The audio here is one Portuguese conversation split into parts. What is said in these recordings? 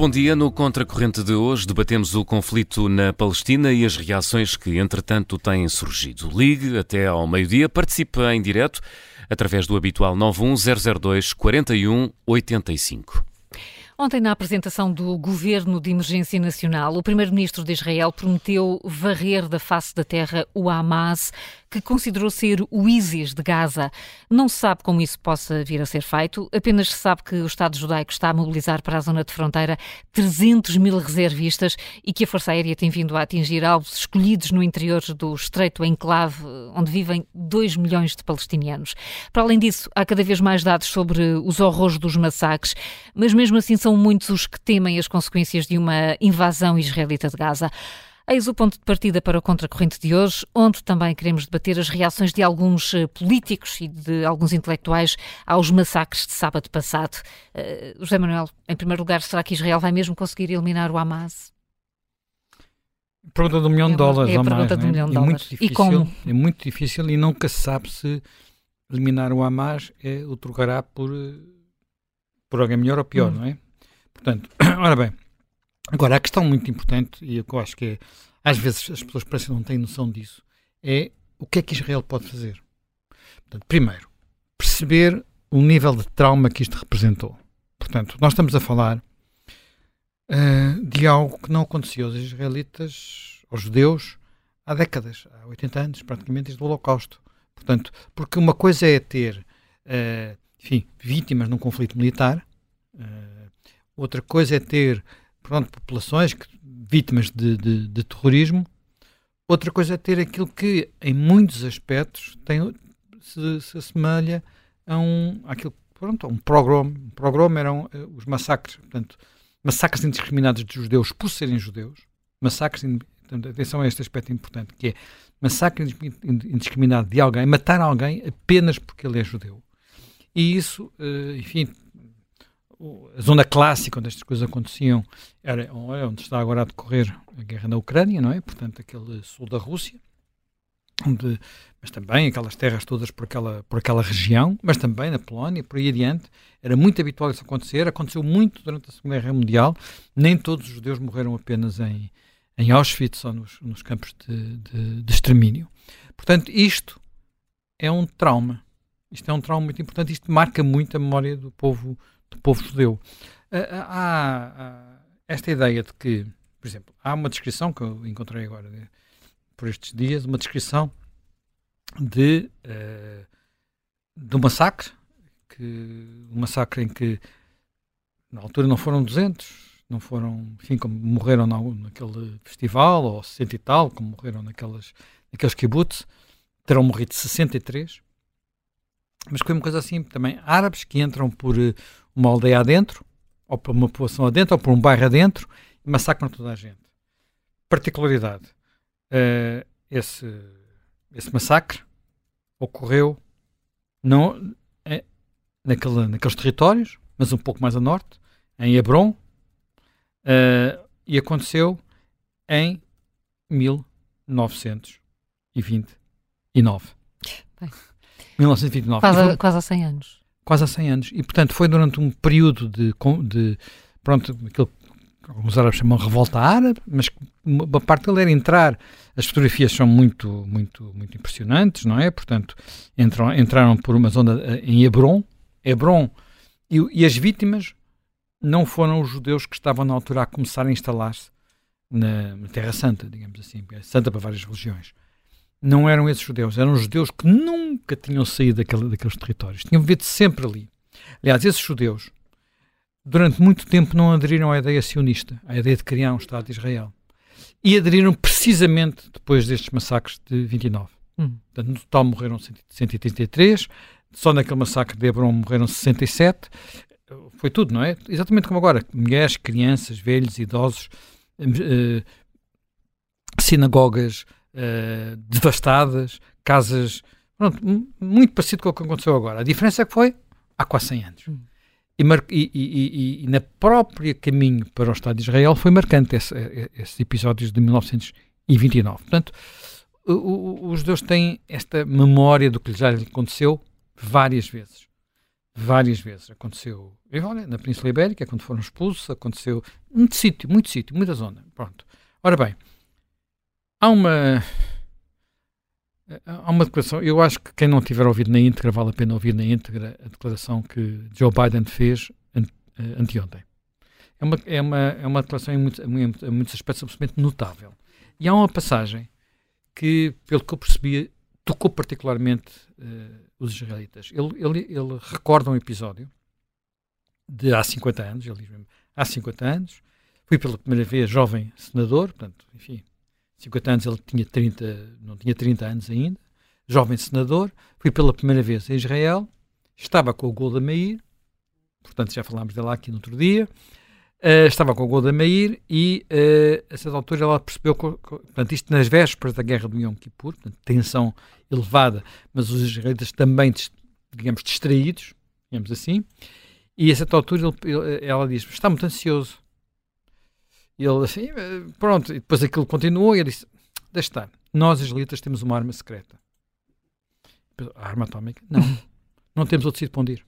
bom dia. No Contracorrente de hoje debatemos o conflito na Palestina e as reações que, entretanto, têm surgido. Ligue até ao meio-dia, participe em direto através do habitual 91002 4185. Ontem, na apresentação do Governo de Emergência Nacional, o Primeiro-Ministro de Israel prometeu varrer da face da terra o Hamas, que considerou ser o ISIS de Gaza. Não se sabe como isso possa vir a ser feito, apenas se sabe que o Estado judaico está a mobilizar para a zona de fronteira 300 mil reservistas e que a Força Aérea tem vindo a atingir alvos escolhidos no interior do estreito enclave, onde vivem 2 milhões de palestinianos. Para além disso, há cada vez mais dados sobre os horrores dos massacres, mas mesmo assim são muitos os que temem as consequências de uma invasão israelita de Gaza. Eis o ponto de partida para o Contracorrente de hoje, onde também queremos debater as reações de alguns eh, políticos e de alguns intelectuais aos massacres de sábado passado. Uh, José Manuel, em primeiro lugar, será que Israel vai mesmo conseguir eliminar o Hamas? Pergunta de um milhão de dólares. É a pergunta mais, de um milhão de é? dólares. É muito difícil, e como? É muito difícil e nunca se sabe se eliminar o Hamas é, o trocará por, eh, por alguém melhor ou pior, hum. não é? Portanto, ora bem, Agora, a questão muito importante, e eu acho que é, às vezes as pessoas parecem não têm noção disso, é o que é que Israel pode fazer. Portanto, primeiro, perceber o nível de trauma que isto representou. Portanto, nós estamos a falar uh, de algo que não acontecia aos israelitas, aos judeus, há décadas, há 80 anos, praticamente, desde o Holocausto. Portanto, porque uma coisa é ter, uh, enfim, vítimas num conflito militar, uh, outra coisa é ter pronto, populações que, vítimas de, de, de, terrorismo. Outra coisa é ter aquilo que, em muitos aspectos, tem, se, se assemelha a um, àquilo, pronto, a um pogrom. Um pogrom eram uh, os massacres, portanto, massacres indiscriminados de judeus por serem judeus. Massacres, portanto, atenção a este aspecto importante, que é massacre indiscriminado de alguém, matar alguém apenas porque ele é judeu. E isso, uh, enfim, a zona clássica onde estas coisas aconteciam era onde está agora a decorrer a guerra na Ucrânia, não é? Portanto, aquele sul da Rússia, onde, mas também aquelas terras todas por aquela, por aquela região, mas também na Polónia, por aí adiante. Era muito habitual isso acontecer, aconteceu muito durante a Segunda Guerra Mundial. Nem todos os judeus morreram apenas em, em Auschwitz ou nos, nos campos de, de, de extermínio. Portanto, isto é um trauma. Isto é um trauma muito importante, isto marca muito a memória do povo do povo judeu. Há, esta ideia de que, por exemplo, há uma descrição que eu encontrei agora por estes dias, uma descrição de, uh, massacre, que, um massacre em que na altura não foram 200, não foram, enfim, como morreram na, naquele festival, ou 60 e tal, como morreram naquelas, naqueles kibbutz, terão morrido 63, mas foi uma coisa assim também, árabes que entram por uh, uma aldeia adentro, ou por uma população adentro, ou por um bairro adentro, e massacram toda a gente. Particularidade: uh, esse, esse massacre ocorreu não é, naquele, naqueles territórios, mas um pouco mais a norte, em Hebron, uh, e aconteceu em 1929. Bem, 1929. Quase, quase há 100 anos quase há 100 anos. E, portanto, foi durante um período de, de pronto, aquilo alguns árabes chamam revolta árabe, mas uma parte dele era entrar. As fotografias são muito, muito, muito impressionantes, não é? Portanto, entram, entraram por uma zona eh, em Hebron, Hebron, e, e as vítimas não foram os judeus que estavam na altura a começar a instalar-se na, na Terra Santa, digamos assim, é santa para várias religiões não eram esses judeus, eram judeus que nunca tinham saído daquele, daqueles territórios, tinham vivido sempre ali. Aliás, esses judeus, durante muito tempo, não aderiram à ideia sionista, à ideia de criar um Estado de Israel. E aderiram precisamente depois destes massacres de 29. Hum. Portanto, no total morreram 133, só naquele massacre de Hebron morreram 67. Foi tudo, não é? Exatamente como agora. Mulheres, crianças, velhos, idosos, uh, sinagogas, uh, devastadas, casas. Pronto, muito parecido com o que aconteceu agora. A diferença é que foi há quase 100 anos. Hum. E, e, e, e, na própria caminho para o Estado de Israel foi marcante esse, esses episódios de 1929. Portanto, o, o, os judeus têm esta memória do que já lhe aconteceu várias vezes. várias vezes. Aconteceu olha, na Península Ibérica, quando foram expulsos, aconteceu muito sítio, muito sítio, muita zona. Pronto. Ora bem, há uma. Há uma declaração, eu acho que quem não tiver ouvido na íntegra, vale a pena ouvir na íntegra a declaração que Joe Biden fez eh, anteontem. É uma, é uma, é uma declaração em muitos, em muitos aspectos absolutamente notável. E há uma passagem que, pelo que eu percebi, tocou particularmente uh, os israelitas. Ele, ele, ele recorda um episódio de há 50 anos, ele diz mesmo, há 50 anos, fui pela primeira vez jovem senador, portanto, enfim, 50 anos ele tinha 30, não tinha 30 anos ainda, jovem senador, fui pela primeira vez a Israel, estava com o Golda Meir, portanto já falámos dela aqui no outro dia, uh, estava com o Golda Meir e uh, a certa altura ela percebeu, que, portanto isto nas vésperas da guerra do Yom Kippur, portanto, tensão elevada, mas os israelitas também, digamos, distraídos, digamos assim, e a certa altura ele, ela diz: Está muito ansioso. E ele assim, eh, pronto. E depois aquilo continuou e ele disse: Deixa estar. Nós, israelitas, temos uma arma secreta. A arma atómica? Não. não temos outro sítio para onde ir.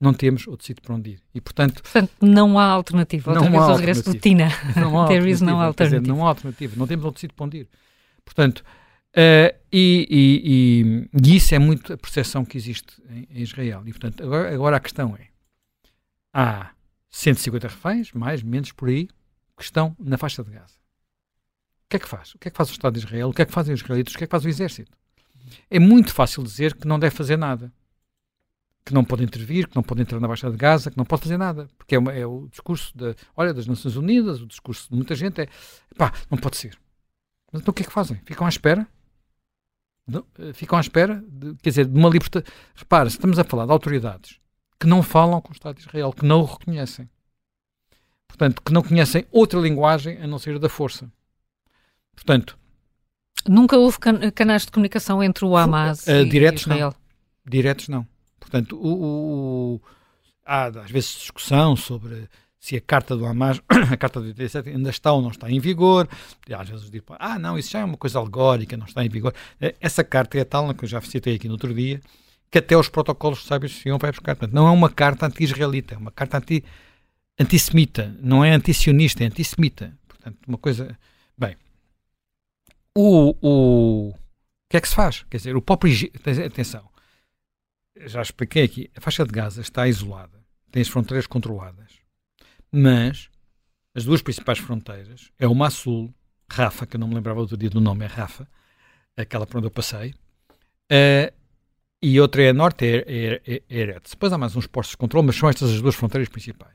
Não temos outro sítio para onde ir. E, portanto, portanto não há alternativa. Outra não há alternativa. regresso de Tina. Não há There is no alternative. Dizer, não há alternativa. Não temos outro sítio para onde ir. Portanto, Uh, e, e, e, isso é muito a percepção que existe em, em Israel. E, portanto, agora, agora, a questão é: há 150 reféns, mais, menos por aí, que estão na faixa de Gaza. O que é que faz? O que é que faz o Estado de Israel? O que é que fazem os israelitas? O que é que faz o exército? É muito fácil dizer que não deve fazer nada. Que não pode intervir, que não pode entrar na Baixa de Gaza, que não pode fazer nada. Porque é, uma, é o discurso de, olha, das Nações Unidas, o discurso de muita gente é pá, não pode ser. Mas então o que é que fazem? Ficam à espera eh, ficam à espera, de, quer dizer, de uma libertação. Repara, estamos a falar de autoridades que não falam com o Estado de Israel, que não o reconhecem. Portanto, que não conhecem outra linguagem a não ser a da força. Portanto. Nunca houve can canais de comunicação entre o Hamas uh, e diretos Israel? Não. Diretos não. Portanto, o, o, há às vezes discussão sobre se a carta do Hamas, a carta de 87, ainda está ou não está em vigor. E às vezes dizem, ah, não, isso já é uma coisa alegórica, não está em vigor. Eh, essa carta é tal, que eu já citei aqui no outro dia, que até os protocolos sábios iam para buscar. Portanto, não é uma carta anti-israelita, é uma carta anti, antissemita, não é antisionista, é antissemita. Portanto, uma coisa. Bem, o, o, o que é que se faz? Quer dizer, o próprio. Atenção, já expliquei aqui, a faixa de Gaza está isolada, tem as fronteiras controladas mas as duas principais fronteiras é uma a sul, Rafa, que eu não me lembrava outro dia do nome, é Rafa, aquela por onde eu passei, uh, e outra é a norte, é, é, é, é Eretz. Depois há mais uns postos de controle, mas são estas as duas fronteiras principais.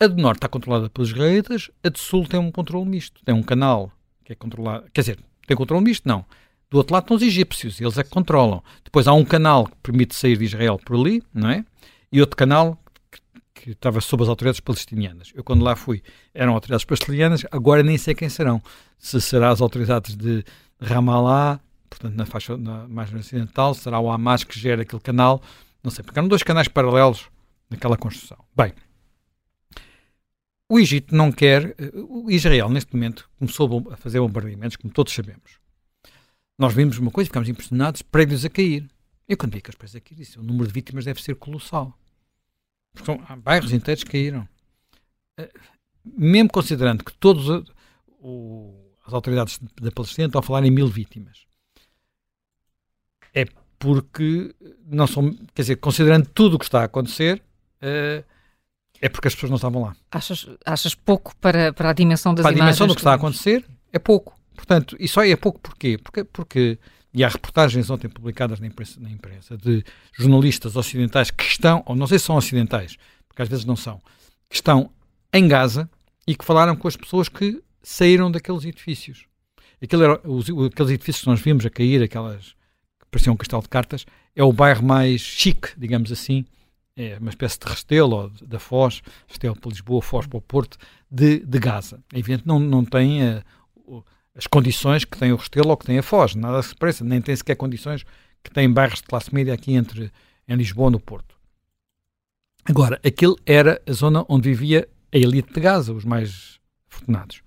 A de norte está controlada pelos israelitas, a de sul tem um controle misto. Tem um canal que é controlado, quer dizer, tem controle misto? Não. Do outro lado estão os egípcios, eles é que controlam. Depois há um canal que permite sair de Israel por ali, não é? E outro canal que estava sob as autoridades palestinianas. Eu, quando lá fui, eram autoridades palestinianas, agora nem sei quem serão. Se será as autoridades de Ramallah, portanto, na faixa na margem ocidental, será o Hamas que gera aquele canal, não sei, porque eram dois canais paralelos naquela construção. Bem, o Egito não quer. O Israel, neste momento, começou a fazer bombardeamentos, como todos sabemos. Nós vimos uma coisa, ficámos impressionados, prédios a cair. Eu, quando vi aqueles prédios a cair, disse: o número de vítimas deve ser colossal. Porque bairros inteiros caíram. Eh, mesmo considerando que todos o, as autoridades da Palestina estão a falar em mil vítimas. Porque não são, quer dizer, considerando tudo o que está a acontecer, uh, é porque as pessoas não estavam lá. Achas, achas pouco para, para a dimensão das para Para a dimensão do que, que está a acontecer, é pouco. Portanto, e só é pouco porquê? Porque, porque e há reportagens ontem publicadas na imprensa, na imprensa, de jornalistas ocidentais que estão, ou não sei se são ocidentais, porque às vezes não são, que estão em Gaza e que falaram com as pessoas que saíram daqueles edifícios. Aquele era, os, aqueles edifícios que nós vimos a cair, aquelas que pareciam um castelo de cartas, é o bairro mais chique, digamos assim, é uma espécie de Restelo, da Foz, Restelo para Lisboa, Foz para o Porto, de, de Gaza. É evidente, não, não tem uh, as condições que tem o Restelo ou que tem a Foz. Nada se parece, nem tem sequer condições que tem bairros de classe média aqui entre em Lisboa e no Porto. Agora, aquilo era a zona onde vivia a elite de Gaza, os mais afortunados.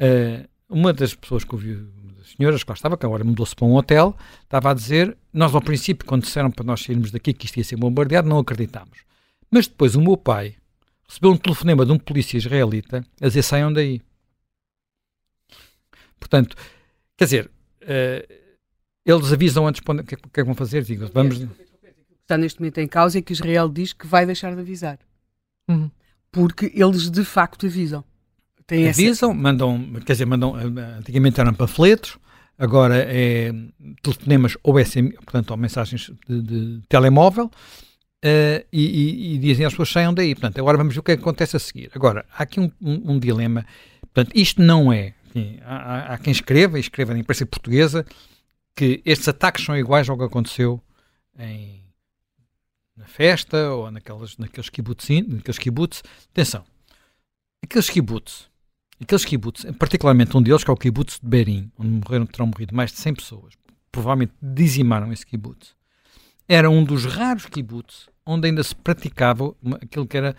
Uh, uma das pessoas que ouviu, senhoras que lá estava, que agora mudou-se para um hotel, estava a dizer, nós ao princípio, quando disseram para nós sairmos daqui que isto ia ser bombardeado, não acreditámos. Mas depois o meu pai recebeu um telefonema de um polícia israelita a dizer saiam daí. Portanto, quer dizer, uh, eles avisam antes o que, é que vão fazer. Digo, vamos... Está neste momento em causa é que Israel diz que vai deixar de avisar. Uhum. Porque eles de facto avisam. Tem avisam, essa... mandam, quer dizer, mandam, eh, antigamente eram panfletos, agora é telefonemas ou SMS, portanto, ou mensagens de, de telemóvel, uh, e, e, e, dizem as pessoas saiam daí. Portanto, agora vamos ver o é que acontece a seguir. Agora, há aqui um, um, um dilema. Portanto, isto não é. Enfim, há, há, quem escreva, e escreva na imprensa portuguesa, que estes ataques são iguais ao que aconteceu em, na festa ou naquelas, naqueles kibbutz. Naqueles kibbutz. Atenção, aqueles kibbutz Aqueles kibbutz, particularmente um deles, que é o kibbutz de Berim, onde morreram, terão morrido mais de 100 pessoas, provavelmente dizimaram esse kibbutz, era um dos raros kibbutz onde ainda se praticava uma, aquilo que era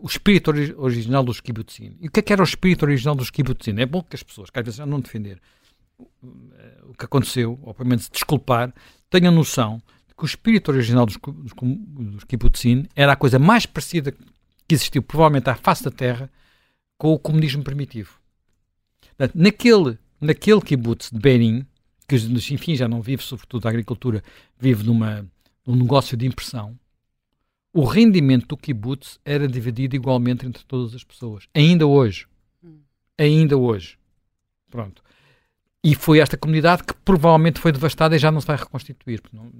o espírito ori original dos kibbutzim. E o que é que era o espírito original dos kibbutzim? É bom que as pessoas, que às vezes não defender o que aconteceu, ou pelo menos desculpar, tenham noção de que o espírito original dos, dos, dos kibbutzim era a coisa mais parecida que existiu, provavelmente, à face da Terra, com o comunismo primitivo. Portanto, naquele, naquele kibbutz de Benin, que enfim já não vive sobretudo da agricultura, vive numa, num negócio de impressão, o rendimento do kibbutz era dividido igualmente entre todas as pessoas. Ainda hoje. Ainda hoje. Pronto. E foi esta comunidade que provavelmente foi devastada e já não se vai reconstituir. Não,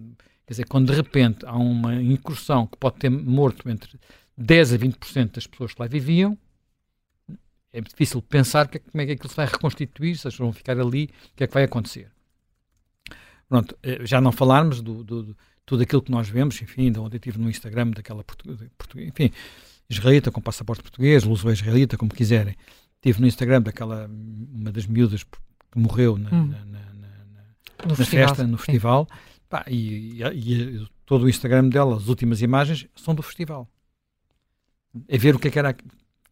quer dizer, quando de repente há uma incursão que pode ter morto entre 10 a 20% das pessoas que lá viviam, é difícil pensar que, como é que aquilo se vai reconstituir, se eles vão ficar ali, o que é que vai acontecer. Pronto, eh, já não falarmos do, do, do tudo aquilo que nós vemos, enfim, de onde eu estive no Instagram daquela portuguesa, enfim, israelita com passaporte português, luso israelita, como quiserem. Estive no Instagram daquela, uma das miúdas que morreu na, hum. na, na, na, na festa, no festival, Pá, e, e, e, todo o Instagram dela, as últimas imagens, são do festival. É ver o que é que era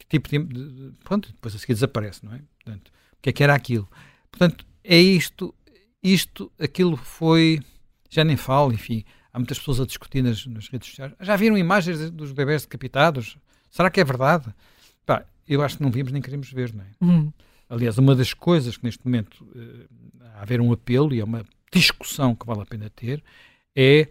tipo de, de, Pronto, depois a seguir desaparece, não é? Portanto, o que é que era aquilo? Portanto, é isto, isto, aquilo foi. Já nem falo, enfim. Há muitas pessoas a discutir nas, nas redes sociais. Já viram imagens dos bebés decapitados? Será que é verdade? Pá, eu acho que não vimos nem queremos ver, não é? Hum. Aliás, uma das coisas que neste momento uh, há a haver um apelo e é uma discussão que vale a pena ter é,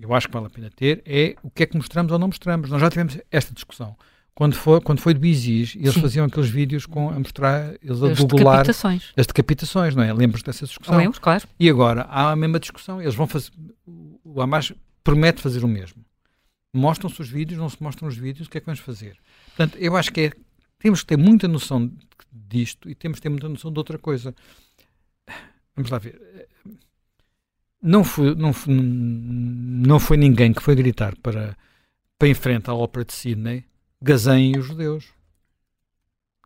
eu acho que vale a pena ter, é o que é que mostramos ou não mostramos. Nós já tivemos esta discussão quando foi, quando foi de Bizis, eles Sim. faziam aqueles vídeos com, a mostrar, eles a as decapitações. as decapitações, não é? Lembras dessa discussão? Lembro, claro. E agora há a mesma discussão, eles vão fazer, o Hamas promete fazer o mesmo. Mostram-se os vídeos, não se mostram os vídeos, o que é que vamos fazer? Portanto, eu acho que é, temos que ter muita noção disto e temos que ter muita noção de outra coisa. Vamos lá ver. Não foi, não, foi, não foi ninguém que foi gritar para, para enfrentar a ópera de Sydney Gazem os judeus.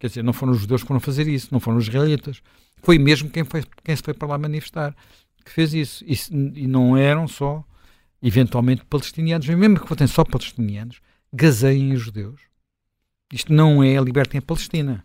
Quer dizer, não foram os judeus que foram fazer isso, não foram os israelitas. Foi mesmo quem, foi, quem se foi para lá manifestar que fez isso. E, e não eram só, eventualmente, palestinianos, mesmo que fossem só palestinianos, gazeiem os judeus. Isto não é a libertem a Palestina.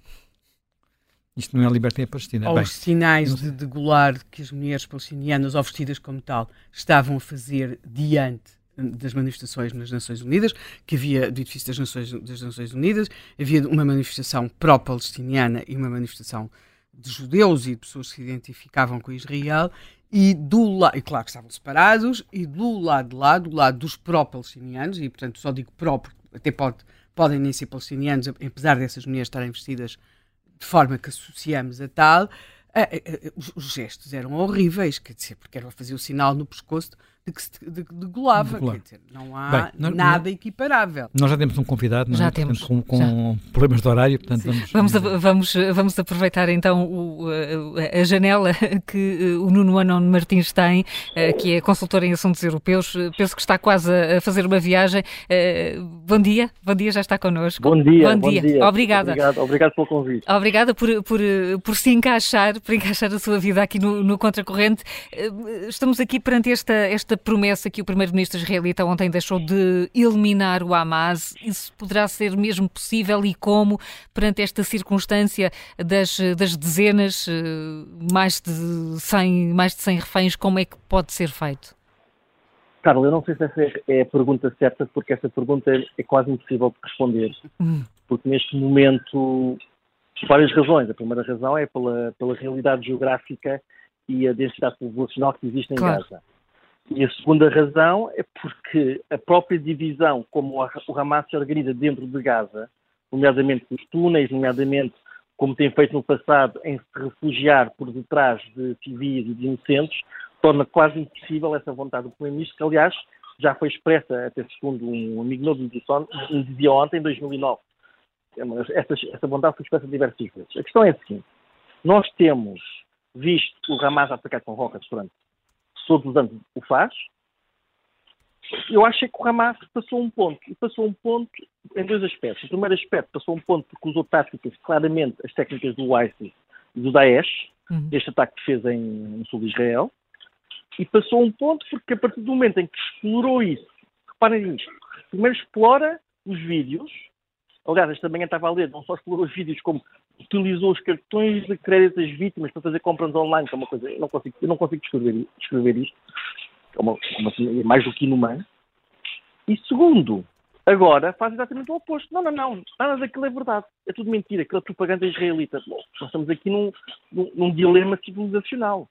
Isto não é a libertem a Palestina. Ou Bem, os sinais de degolar que as mulheres palestinianas, ou vestidas como tal, estavam a fazer diante das manifestações nas Nações Unidas, que havia do edifício das Nações, das Nações Unidas, havia uma manifestação pró-palestiniana e uma manifestação de judeus e de pessoas que se identificavam com Israel, e do lado, e claro que estavam separados, e do lado de lá, do lado dos pró-palestinianos, e portanto só digo pró, até pode, podem nem ser palestinianos, apesar dessas mulheres estarem vestidas de forma que associamos a tal, os, os gestos eram horríveis, quer dizer, porque era fazer o sinal no pescoço de que se degolava. De dizer, não há Bem, nós, nada equiparável. Nós já temos um convidado, já é? temos, portanto, com, com problemas de horário, portanto vamos... Vamos, a, vamos, vamos aproveitar então o, a, a, janela que eh, o Nuno Anon Martins tem, eh, que é consultor em assuntos europeus. Penso que está quase a fazer uma viagem. Eh, bom dia, bom dia, já está connosco. Bom dia, bom, bom dia. dia. Obrigada. Obrigado, obrigado pelo convite. Obrigada por, por, por se encaixar, por encaixar a sua vida aqui no, no Contracorrente. Estamos aqui perante esta, esta esta promessa que o primeiro-ministro israelita ontem deixou de eliminar o Hamas, isso poderá ser mesmo possível e como, perante esta circunstância das, das dezenas, eh, mais de 100, mais de 100 reféns, como é que pode ser feito? Carlos, eu não sei se essa é a pergunta certa, porque essa pergunta é quase impossível de responder. Hum. Porque neste momento, por várias razões. A primeira razão é pela, pela realidade geográfica e a densidade populacional que existe em claro. Gaza. E a segunda razão é porque a própria divisão, como o Hamas se organiza dentro de Gaza, nomeadamente os túneis, nomeadamente como tem feito no passado, em se refugiar por detrás de civis e de inocentes, torna quase impossível essa vontade do Primeiro-Ministro, que aliás já foi expressa, até segundo um amigo meu me dizia ontem, em 2009. Essa, essa vontade foi expressa diversas vezes. A questão é a seguinte: nós temos visto o Hamas atacar com rockets durante todos os anos o faz. Eu acho que o Hamas passou um ponto. E passou um ponto em dois aspectos. O primeiro aspecto passou um ponto porque usou táticas, claramente, as técnicas do ISIS e do Daesh, uhum. este ataque que fez em, no sul de Israel. E passou um ponto porque a partir do momento em que explorou isso, reparem nisto, primeiro explora os vídeos, aliás, esta manhã estava a ler, não só explorou os vídeos, como utilizou os cartões de crédito das vítimas para fazer compras online, que é uma coisa, eu não consigo, eu não consigo descrever, descrever isto, é, uma, uma, é mais do que inumano. E segundo, agora faz exatamente o oposto. Não, não, não, nada daquilo é verdade. É tudo mentira, aquela propaganda israelita. Bom, nós estamos aqui num, num, num dilema civilizacional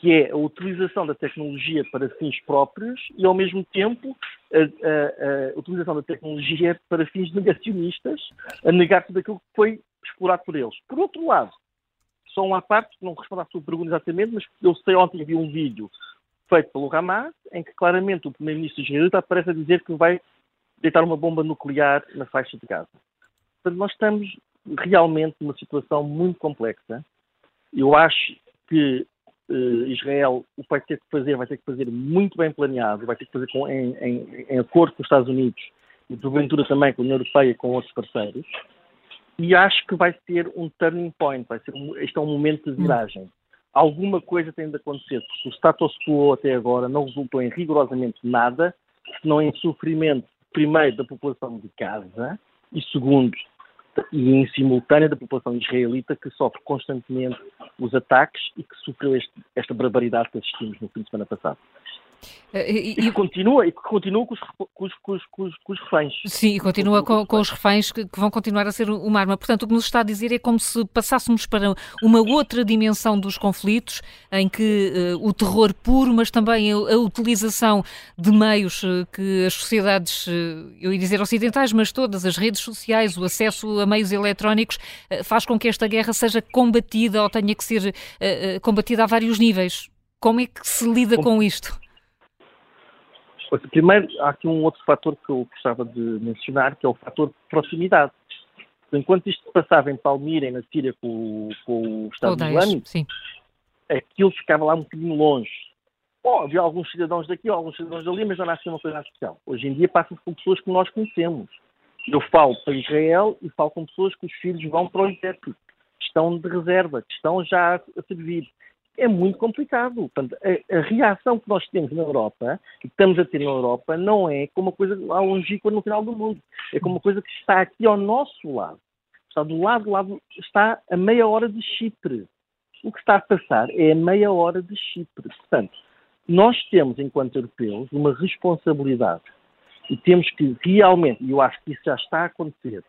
que é a utilização da tecnologia para fins próprios e, ao mesmo tempo, a, a, a utilização da tecnologia para fins negacionistas, a negar tudo aquilo que foi explorado por eles. Por outro lado, só uma parte, não respondo à sua pergunta exatamente, mas eu sei ontem vi um vídeo feito pelo Hamas, em que claramente o primeiro-ministro israelita aparece a dizer que vai deitar uma bomba nuclear na faixa de Gaza. Portanto, nós estamos realmente numa situação muito complexa. Eu acho que uh, Israel o vai ter que fazer, vai ter que fazer muito bem planeado, vai ter que fazer com, em, em, em, acordo com os Estados Unidos e porventura também com a União Europeia e com outros parceiros. E acho que vai ser um turning point, vai ser um, este é um momento de viragem. Alguma coisa tem de acontecer, porque o status quo até agora não resultou em rigorosamente nada, senão em sofrimento, primeiro, da população de Gaza e, segundo, e em simultâneo da população israelita que sofre constantemente os ataques e que sofreu este, esta barbaridade que assistimos no fim de semana passado. Eh, e, e, e, continua, e continua com os, com, os, com, os, com os reféns. Sim, e continua com, com, os reféns que, que, vão continuar a ser uma arma. Portanto, o que nos está a dizer é como se passássemos para uma outra dimensão dos conflitos, em que uh, o terror puro, mas também a, a utilização de meios uh, que as sociedades, uh, eu ia dizer ocidentais, mas todas as redes sociais, o acesso a meios eletrónicos, faz com que esta guerra seja combatida ou tenha que ser combatida a vários níveis. Como é que se lida com isto? Primeiro, há aqui um outro fator que eu gostava de mencionar, que é o fator de proximidade. Enquanto isto passava em Palmira e na Síria com, com o Estado Islâmico, sim. aquilo ficava lá um bocadinho longe. Bom, havia alguns cidadãos daqui, alguns cidadãos dali, mas não nascia uma coisa especial. Hoje em dia passa-se com pessoas que nós conhecemos. Eu falo para Israel e falo com pessoas que os filhos vão para o exército, que estão de reserva, que estão já a servir é muito complicado. Portanto, a, a, reação que nós temos na Europa, que estamos a ter na Europa, não é como uma coisa longínqua no final do mundo. É como uma coisa que está aqui ao nosso lado. Está do lado, do lado, está a meia hora de Chipre. O que está a passar é a meia hora de Chipre. Portanto, nós temos, enquanto europeus, uma responsabilidade e temos que realmente, e eu acho que isso já está a acontecer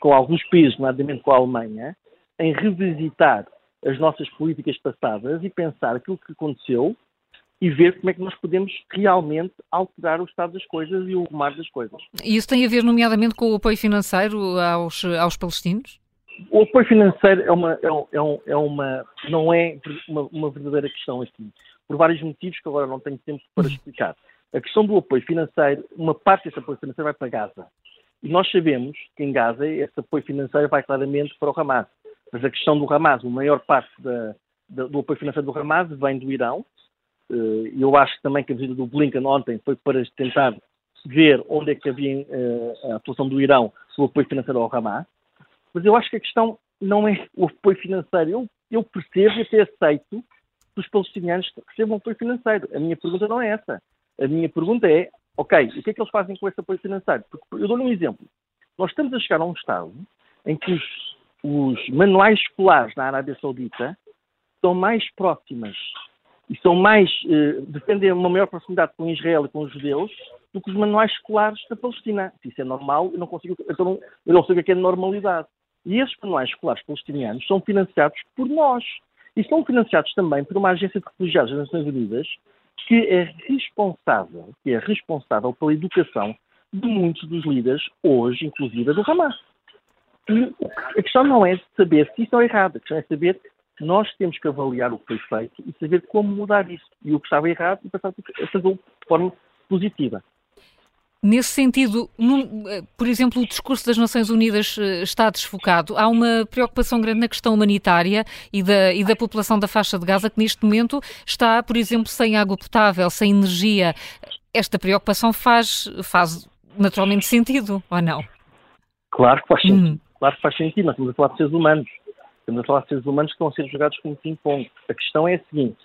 com alguns países, nomeadamente com a Alemanha, em revisitar as nossas políticas passadas e pensar aquilo que aconteceu e ver como é que nós podemos realmente alterar o estado das coisas e o rumar das coisas. E isso tem a ver, nomeadamente, com o apoio financeiro aos, aos palestinos? O apoio financeiro é uma, é, é, é uma não é uma, uma, verdadeira questão aqui, por vários motivos que agora não tenho tempo para uhum. explicar. A questão do apoio financeiro, uma parte desse apoio financeiro vai para Gaza. E nós sabemos que em Gaza esse apoio financeiro vai claramente para o Hamas. Mas a questão do Hamas, a maior parte da, da, do apoio financeiro do Hamas vem do Irão. Eh, e eu acho também que a visita do Blinken ontem foi para tentar ver onde é que havia eh, a atuação do Irão o apoio financeiro ao Hamas. Mas eu acho que a questão não é o apoio financeiro. Eu, eu percebo e até aceito que os palestinianos recebam apoio financeiro. A minha pergunta não é essa. A minha pergunta é, ok, o que é que eles fazem com esse apoio financeiro? Porque, eu dou-lhe um exemplo. Nós estamos a chegar a um estado em que os, os manuais escolares na Arábia Saudita estão mais próximas e são mais, eh, defendem uma maior proximidade com Israel e com os judeus do que os manuais escolares da Palestina. Se isso é normal, eu não consigo, eu não, eu não sei o que é, é normalidade. E esses manuais escolares palestinianos são financiados por nós. E são financiados também por uma agência de refugiados das Nações Unidas que é responsável, que é responsável pela educação de muitos dos líderes, hoje, inclusive, do Hamas. E a questão não é saber se isso é errado, a questão é saber que nós temos que avaliar o que foi feito e saber como mudar isso. E o que estava errado e passar a fazê-lo de forma positiva. Nesse sentido, num, eh, por exemplo, o discurso das Nações Unidas eh, está desfocado. Há uma preocupação grande na questão humanitária e da, e da população da faixa de Gaza, que neste momento está, por exemplo, sem água potável, sem energia. Esta preocupação faz, faz naturalmente sentido, ou não? Claro que faz sentido. Hum. Claro que faz sentido. Nós estamos a falar de seres humanos. Estamos a falar de seres humanos que estão a ser jogados como ping-pong. A questão é a seguinte: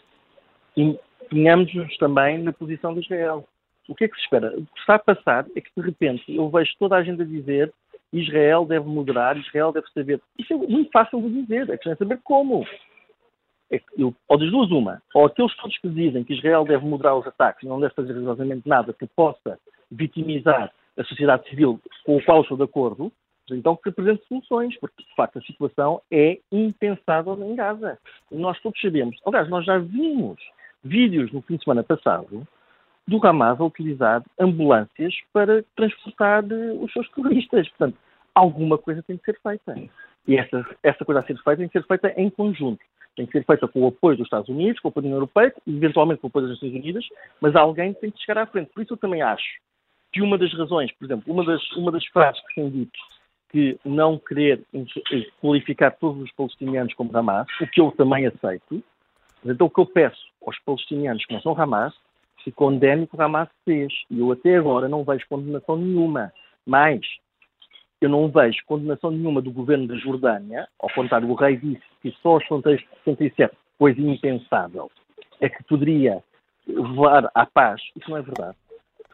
empenhamos-nos também na posição de Israel o que é que se espera? O que está a passar é que, de repente, eu vejo toda a gente a dizer Israel deve moderar, Israel deve saber. Isso é muito fácil de dizer, é questão de saber como. É eu, ou das duas, uma. Ou aqueles todos que dizem que Israel deve moderar os ataques não deve fazer rigorosamente nada que possa vitimizar a sociedade civil com o qual estou de acordo, então que apresente soluções, porque de facto a situação é impensável em Gaza. Nós todos sabemos. Aliás, nós já vimos vídeos no fim de semana passado do Hamas a utilizar ambulâncias para transportar eh, os seus terroristas. Portanto, alguma coisa tem que ser feita. E essa, essa coisa a ser feita tem que ser feita em conjunto. Tem que ser feita com o apoio dos Estados Unidos, com o apoio da União Europeia, eventualmente com o apoio das Nações Unidas, mas alguém tem que chegar à frente. Por isso eu também acho que uma das razões, por exemplo, uma das, uma das frases que têm dito que não querer qualificar todos os palestinianos como Hamas, o que eu também aceito, então o que eu peço aos palestinianos que não são Hamas se condene o que o Hamas fez. E eu até agora não vejo condenação nenhuma. Mas eu não vejo condenação nenhuma do governo da Jordânia, ao contrário, o rei disse que só as fronteiras de 67, coisa impensável, é que poderia levar à paz. Isso não é verdade.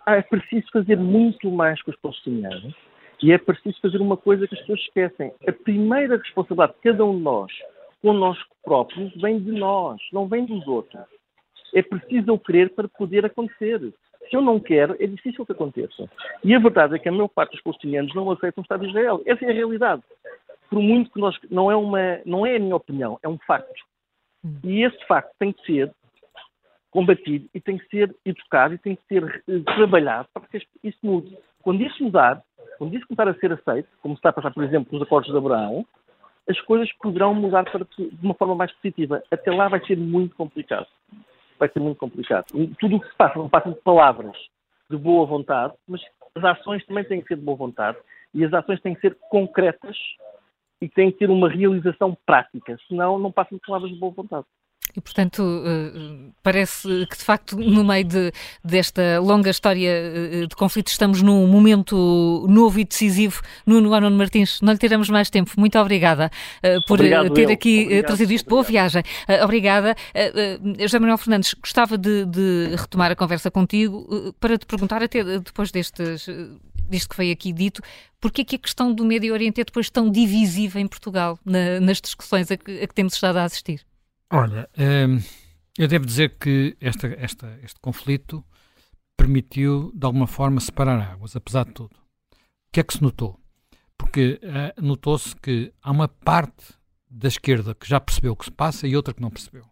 Ah, é preciso fazer muito mais com os palestinianos e é preciso fazer uma coisa que as pessoas esquecem. A primeira responsabilidade de cada um de nós conosco próprios vem de nós, não vem dos outros. É preciso eu querer para poder acontecer. Se eu não quero, é difícil que aconteça. E a verdade é que a maior parte dos palestinianos não aceitam o Estado de Israel. Essa é a realidade. Por muito que nós. Não é, uma, não é a minha opinião, é um facto. E esse facto tem que ser combatido e tem que ser educado e tem que ser eh, trabalhado para que isso mude. Quando isso mudar, quando isso começar a ser aceito, como está a passar, por exemplo, nos acordos de Abraão, as coisas poderão mudar para, de uma forma mais positiva. Até lá vai ser muito complicado vai ser muito complicado. Tudo o que se passa não passa de palavras de boa vontade, mas as ações também têm que ser de boa vontade e as ações têm que ser concretas e têm que ter uma realização prática, senão não passam de palavras de boa vontade. E, portanto, eh, parece que, de facto, no meio de, desta longa história eh, de conflito, estamos num momento novo e decisivo. Nuno Arnold Martins, não lhe tiramos mais tempo. Muito obrigada eh, por Obrigado, ter eu. aqui Obrigado. trazido isto. Boa viagem. Obrigada. José Manuel Fernandes, gostava de, de retomar a conversa contigo para te perguntar, até depois destes disto que foi aqui dito, porque é que a questão do Médio Oriente é depois tão divisiva em Portugal, na, nas discussões a que, a que, temos estado a assistir? Olha, hum, eu devo dizer que esta, esta, este conflito permitiu, de alguma forma, separar águas, apesar de tudo. O que é que se notou? Porque uh, notou-se que há uma parte da esquerda que já percebeu o que se passa e outra que não percebeu.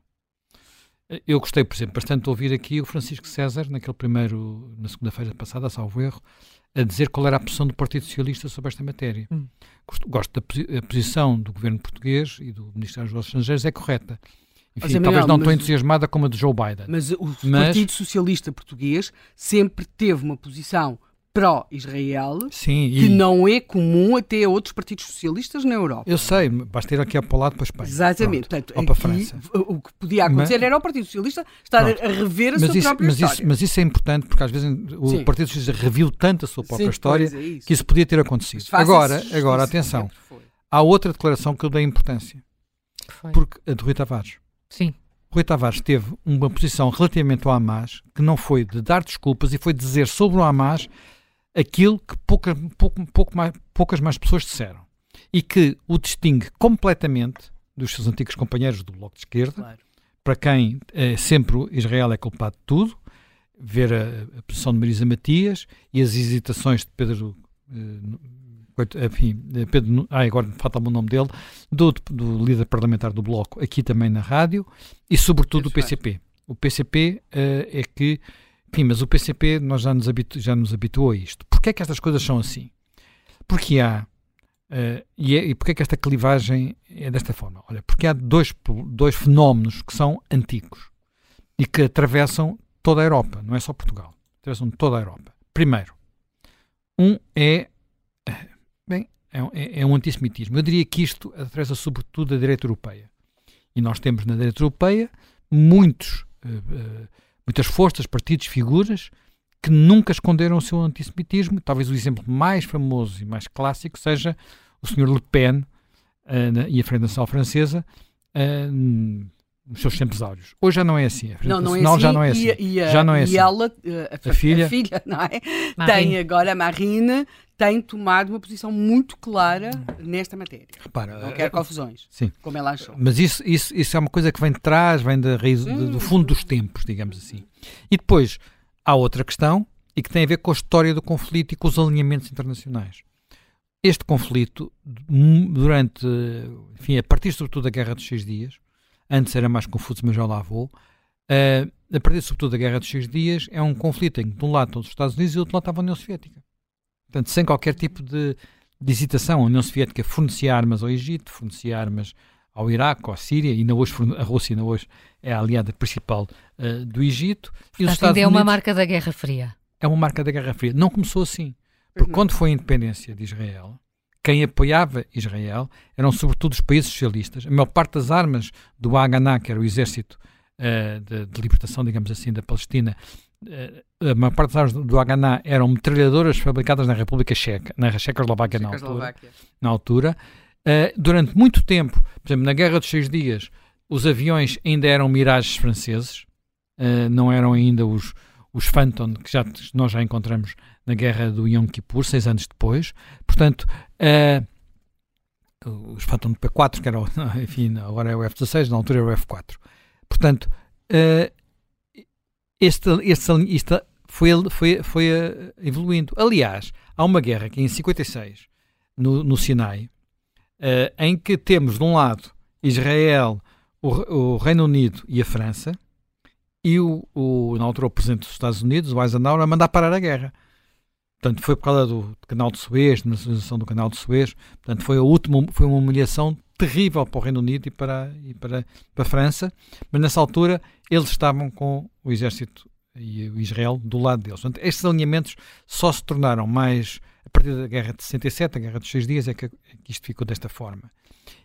Eu gostei, por exemplo, bastante de ouvir aqui o Francisco César, naquele primeiro, na segunda-feira passada, salvo erro, a dizer qual era a posição do Partido Socialista sobre esta matéria. Hum. Gosto, gosto da posição do governo português e do Ministério dos Estrangeiros é correta. Enfim, Manuel, talvez não tão entusiasmada como a de Joe Biden. Mas o mas... Partido Socialista Português sempre teve uma posição pró-Israel que não é comum até a outros partidos socialistas na Europa. Eu sei, basta ir aqui para o lado para a Espanha. Exatamente. Portanto, Ou para a França. O que podia acontecer mas... era o Partido Socialista estar pronto. a rever a mas sua isso, própria mas história. Isso, mas isso é importante porque às vezes o Sim. Partido Socialista reviu tanto a sua própria Sim, história é isso. que isso podia ter acontecido. Agora, agora atenção, há outra declaração que eu dei importância. Porque a de Rui Tavares. Sim. Rui Tavares teve uma posição relativamente ao Hamas que não foi de dar desculpas e foi dizer sobre o Hamas aquilo que pouca, pouco, pouco mais, poucas mais pessoas disseram e que o distingue completamente dos seus antigos companheiros do Bloco de Esquerda, claro. para quem é, sempre Israel é culpado de tudo, ver a, a posição de Marisa Matias e as hesitações de Pedro enfim, Pedro, ah, agora falta-me o nome dele, do, do, líder parlamentar do Bloco, aqui também na rádio, e sobretudo o PCP. O PCP uh, é que, enfim, mas o PCP nós já nos, habitu, já nos habituou a isto. Porquê é que estas coisas são assim? Porque há, uh, e, é, e porquê é que esta clivagem é desta forma? Olha, porque há dois, dois fenómenos que são antigos e que atravessam toda a Europa, não é só Portugal, atravessam toda a Europa. Primeiro, um é Bem, é um, é, é um antissemitismo. Eu diria que isto atravessa sobretudo a direita europeia. E nós temos na direita europeia muitos, uh, muitas forças, partidos, figuras que nunca esconderam o seu antissemitismo. Talvez o exemplo mais famoso e mais clássico seja o Sr. Le Pen uh, na, e a Frente Nacional Francesa, nos seus tempos áureos. Hoje já não é assim. A não, não é assim. já não é assim. E, e, a, já não é e assim. ela, a, a, filha, a filha não é? tem agora, a Marine, tem tomado uma posição muito clara nesta matéria. Repara, não quer confusões, sim. como ela achou. Mas isso, isso, isso é uma coisa que vem de trás, vem da raiz, do fundo dos tempos, digamos assim. E depois há outra questão e que tem a ver com a história do conflito e com os alinhamentos internacionais. Este conflito, durante, enfim, a partir sobretudo da Guerra dos Seis Dias, antes era mais confuso, mas já lá vou, uh, a partir sobretudo da Guerra dos Seis Dias, é um conflito em que de um lado estão os Estados Unidos e do outro lado estava a União Soviética. Portanto, sem qualquer tipo de, de hesitação, a União Soviética fornecia armas ao Egito, fornecia armas ao Iraque, à Síria, e ainda hoje a Rússia ainda hoje é a aliada principal uh, do Egito. E os Estados é uma marca da Guerra Fria. É uma marca da Guerra Fria. Não começou assim. Porque quando foi a independência de Israel, quem apoiava Israel eram sobretudo os países socialistas. A maior parte das armas do Haganah, que era o exército uh, de, de, libertação, digamos assim, da Palestina, uh, a maior parte das armas do Haganah eram metralhadoras fabricadas na República Checa, na Checoslováquia na altura. Na altura. Uh, durante muito tempo, por exemplo, na Guerra dos Seis Dias, os aviões ainda eram miragens franceses, não eram ainda os, os Phantom, que já, nós já encontramos na guerra do Yom Kippur, seis anos depois. Portanto, uh, os Phantom P4, que era, enfim, agora é o F-16, na altura era o F-4. Portanto, uh, este, este, este foi, foi, foi uh, evoluindo. Aliás, há uma guerra que em 56, no, no Sinai, uh, em que temos, de um lado, Israel, o, o Reino Unido e a França, e o, o, na altura o presidente dos Estados Unidos, o Eisenhower, a mandar parar a guerra. Portanto, foi por causa do canal de Suez, na nacionalização do canal de Suez. Portanto, foi, a última, foi uma humilhação terrível para o Reino Unido e para, e para, para a França. Mas nessa altura, eles estavam com o exército e o Israel do lado deles. Portanto, estes alinhamentos só se tornaram mais a partir da Guerra de 67, a Guerra dos Seis Dias, é que, é que isto ficou desta forma.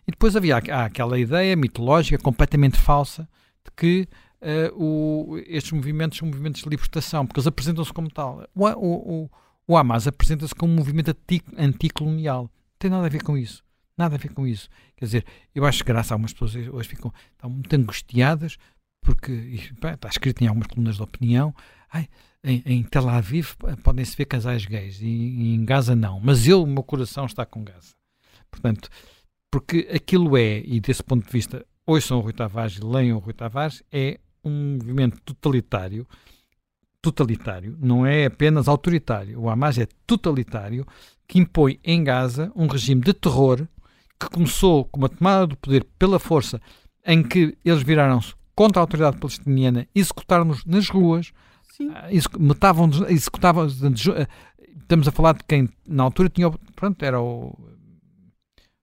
E depois havia há aquela ideia mitológica, completamente falsa, de que uh, o, estes movimentos são movimentos de libertação, porque eles apresentam-se como tal. O, o, o Hamas apresenta-se como um movimento anticolonial. Não tem nada a ver com isso. Nada a ver com isso. Quer dizer, eu acho que graças a algumas pessoas hoje ficam estão muito angustiadas porque pá, está escrito em algumas colunas de opinião. Ai, em, em, Tel Aviv podem-se ver casais gays e, e, em Gaza não. Mas eu, o meu coração está com Gaza. Portanto, porque aquilo é, e desse ponto de vista, são o Rui Tavares e leiam o Rui Tavares, é um movimento totalitário, totalitário, não é apenas autoritário. O Hamas é totalitário, que impõe em Gaza um regime de terror que começou com uma tomada do poder pela força, em que eles viraram-se contra a autoridade palestiniana, executaram-nos nas ruas, ah, matavam executavam ah, estamos a falar de quem na altura tinha pronto, era o,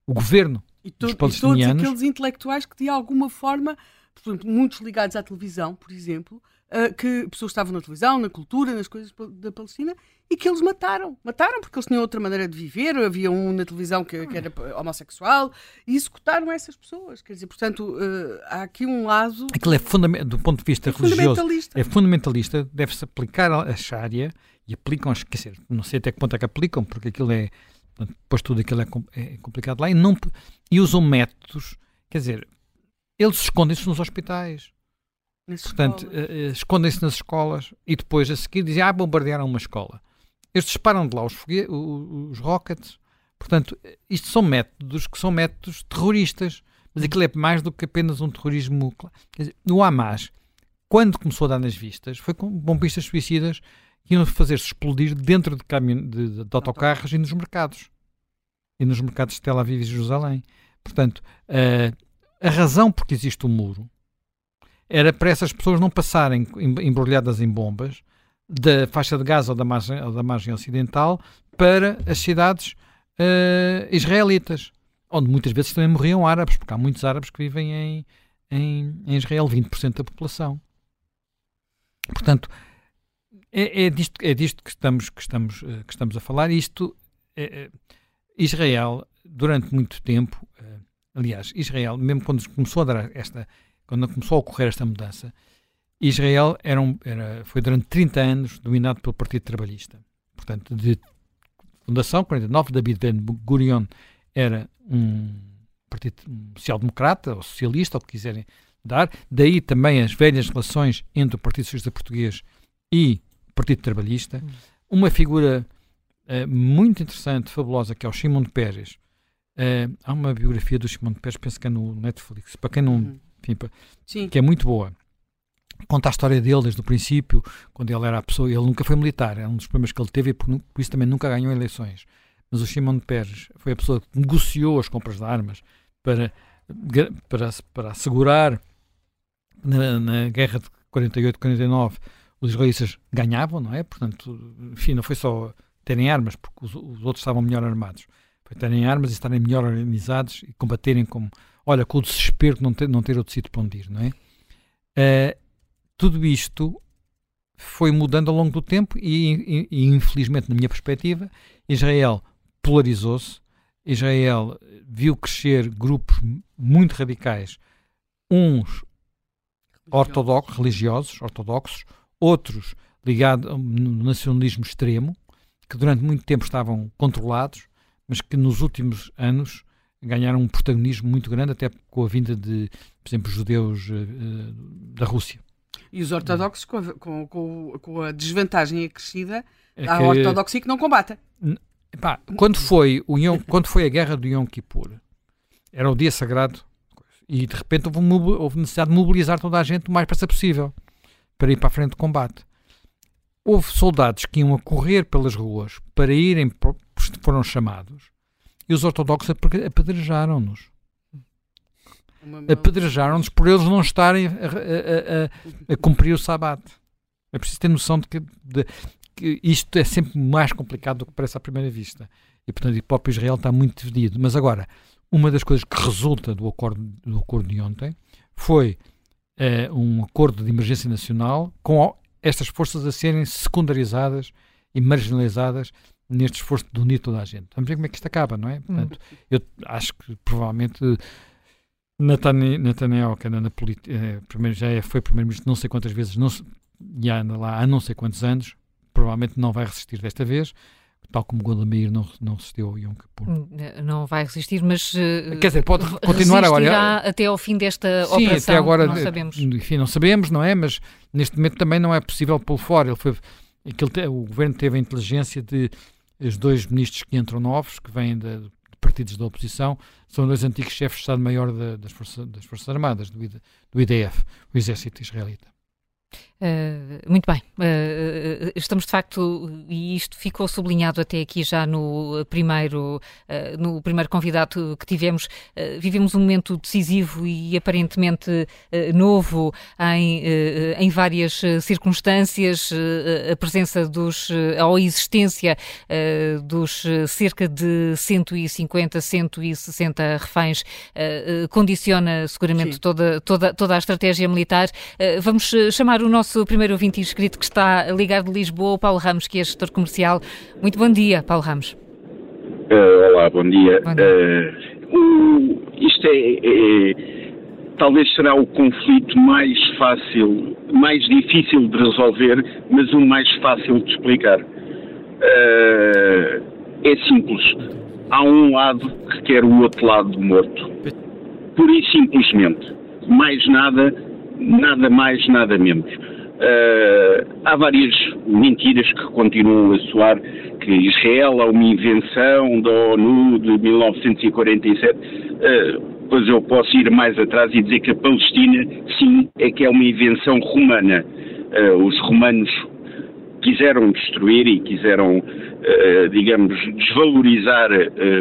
o governo e, to, dos palestinianos. E todos aqueles intelectuais que de alguma forma portanto, muitos ligados à televisão, por exemplo, uh, que pessoas estavam na televisão, na cultura, nas coisas da Palestina, e que eles mataram. Mataram porque eles tinham outra maneira de viver, havia um na televisão que, que era homossexual, e executaram essas pessoas. Quer dizer, portanto, uh, há aqui um lado... Aquilo é fundamental, do ponto de vista é religioso, fundamentalista. é fundamentalista, deve-se aplicar a Sharia, e aplicam, quer dizer, não sei até que ponto é que aplicam, porque aquilo é, depois tudo aquilo é, é complicado lá, e, não, e usam métodos, quer dizer, eles escondem-se nos hospitais. Nas Portanto, uh, escondem-se nas escolas e depois a seguir dizem, ah, bombardearam uma escola. Eles disparam de lá os, os, rockets. Portanto, isto são métodos que são métodos terroristas. Mas aquilo é mais do que apenas um terrorismo. Dizer, no Hamas, quando começou a dar nas vistas, foi com bombistas suicidas que iam fazer-se explodir dentro de, caminho, de, de, autocarros e nos mercados. E nos mercados de Tel Aviv e Jerusalém. Portanto, uh, a razão por que existe o muro era para essas pessoas não passarem embrulhadas em bombas da faixa de Gaza ou da margem, ou da margem ocidental para as cidades uh, israelitas, onde muitas vezes também morriam árabes, porque há muitos árabes que vivem em, em, em Israel, 20% da população. Portanto, é, é, disto, é disto que estamos, que estamos, uh, que estamos a falar. Isto, é, Israel, durante muito tempo, aliás, Israel, mesmo quando começou a dar esta quando começou a ocorrer esta mudança, Israel era, um, era foi durante 30 anos dominado pelo Partido Trabalhista. Portanto, de fundação, 49, David Ben Gurion era um partido social-democrata ou socialista, ou o que quiserem dar. Daí também as velhas relações entre o Partido Socialista Português e o Partido Trabalhista. Hum. Uma figura uh, muito interessante, fabulosa, que é o Shimon Peres. Uh, há uma biografia do Shimon Peres, penso que é no Netflix. Para quem não hum. Sim. que é muito boa. Conta a história dele desde o princípio, quando ele era a pessoa. Ele nunca foi militar, é um dos problemas que ele teve e por, por isso também nunca ganhou eleições. Mas o Shimon Peres foi a pessoa que negociou as compras de armas para, para, para assegurar na, na guerra de 48-49 os israelitas ganhavam, não é? Portanto, enfim, não foi só terem armas, porque os, os outros estavam melhor armados. Foi terem armas e estarem melhor organizados e combaterem como olha, com o desespero de não ter, não ter outro sítio para onde ir, não é? Uh, tudo isto foi mudando ao longo do tempo e, e, e infelizmente, na minha perspectiva, Israel polarizou-se, Israel viu crescer grupos muito radicais, uns ortodoxos, religiosos, ortodoxos, outros ligados ao nacionalismo extremo, que durante muito tempo estavam controlados, mas que nos últimos anos ganharam um protagonismo muito grande, até com a vinda de, por exemplo, judeus uh, da Rússia. E os ortodoxos com a, com, com, com a desvantagem acrescida é à ortodoxia que não combata. Pá, quando, foi o Yom, quando foi a guerra do Yom Kippur, era o dia sagrado, e de repente houve, houve necessidade de mobilizar toda a gente o mais depressa possível para ir para a frente de combate. Houve soldados que iam a correr pelas ruas para irem, foram chamados, e os ortodoxos apedrejaram-nos. Apedrejaram-nos por eles não estarem a, a, a, a, cumprir o sabate. É preciso ter noção de que, de que, isto é sempre mais complicado do que parece à primeira vista. E, portanto, o próprio Israel está muito dividido. Mas agora, uma das coisas que resulta do acordo, do acordo de ontem foi uh, um acordo de emergência nacional com estas forças a serem secundarizadas e marginalizadas neste esforço de unir toda a gente. Vamos ver como é que isto acaba, não é? Portanto, hum. eu acho que provavelmente Netanyahu, que anda na política, eh, primeiro já é, foi primeiro-ministro não sei quantas vezes, não, e anda lá há não sei quantos anos, provavelmente não vai resistir desta vez, tal como Gondomir não, não resistiu ao Yom Kippur. Hum, não vai resistir, mas uh, quer dizer, pode continuar agora. até ao fim desta Sim, operação, até agora, não sabemos. Enfim, não sabemos, não é? Mas neste momento também não é possível pô-lo fora. Ele foi, aquele, o governo teve a inteligência de os dois ministros que entram novos, que vêm de, de partidos da oposição, são dois antigos chefes de Estado-Maior das, Força, das Forças Armadas, do, do IDF, o Exército Israelita. Uh, muito bem, uh, estamos de facto, e isto ficou sublinhado até aqui já no primeiro, uh, no primeiro convidado que tivemos, vivemos um momento decisivo e aparentemente novo em, em várias circunstâncias, a presença dos, ou a existência dos cerca de 150, 160 reféns condiciona seguramente toda, toda, toda a estratégia militar. vamos chamar o nosso primeiro ouvinte inscrito que está ligado de Lisboa, o Paulo Ramos, que é gestor comercial. Muito bom dia, Paulo Ramos. Uh, olá, bom dia. Bom dia. Uh, isto é, é, talvez será o conflito mais fácil, mais difícil de resolver, mas o mais fácil de explicar. Uh, é simples. Há um lado que quer o outro lado morto. Pura e simplesmente. Mais nada Nada mais, nada menos. Uh, há várias mentiras que continuam a soar, que Israel é uma invenção da ONU de 1947. Uh, pois eu posso ir mais atrás e dizer que a Palestina, sim, é que é uma invenção romana. Uh, os romanos quiseram destruir e quiseram, uh, digamos, desvalorizar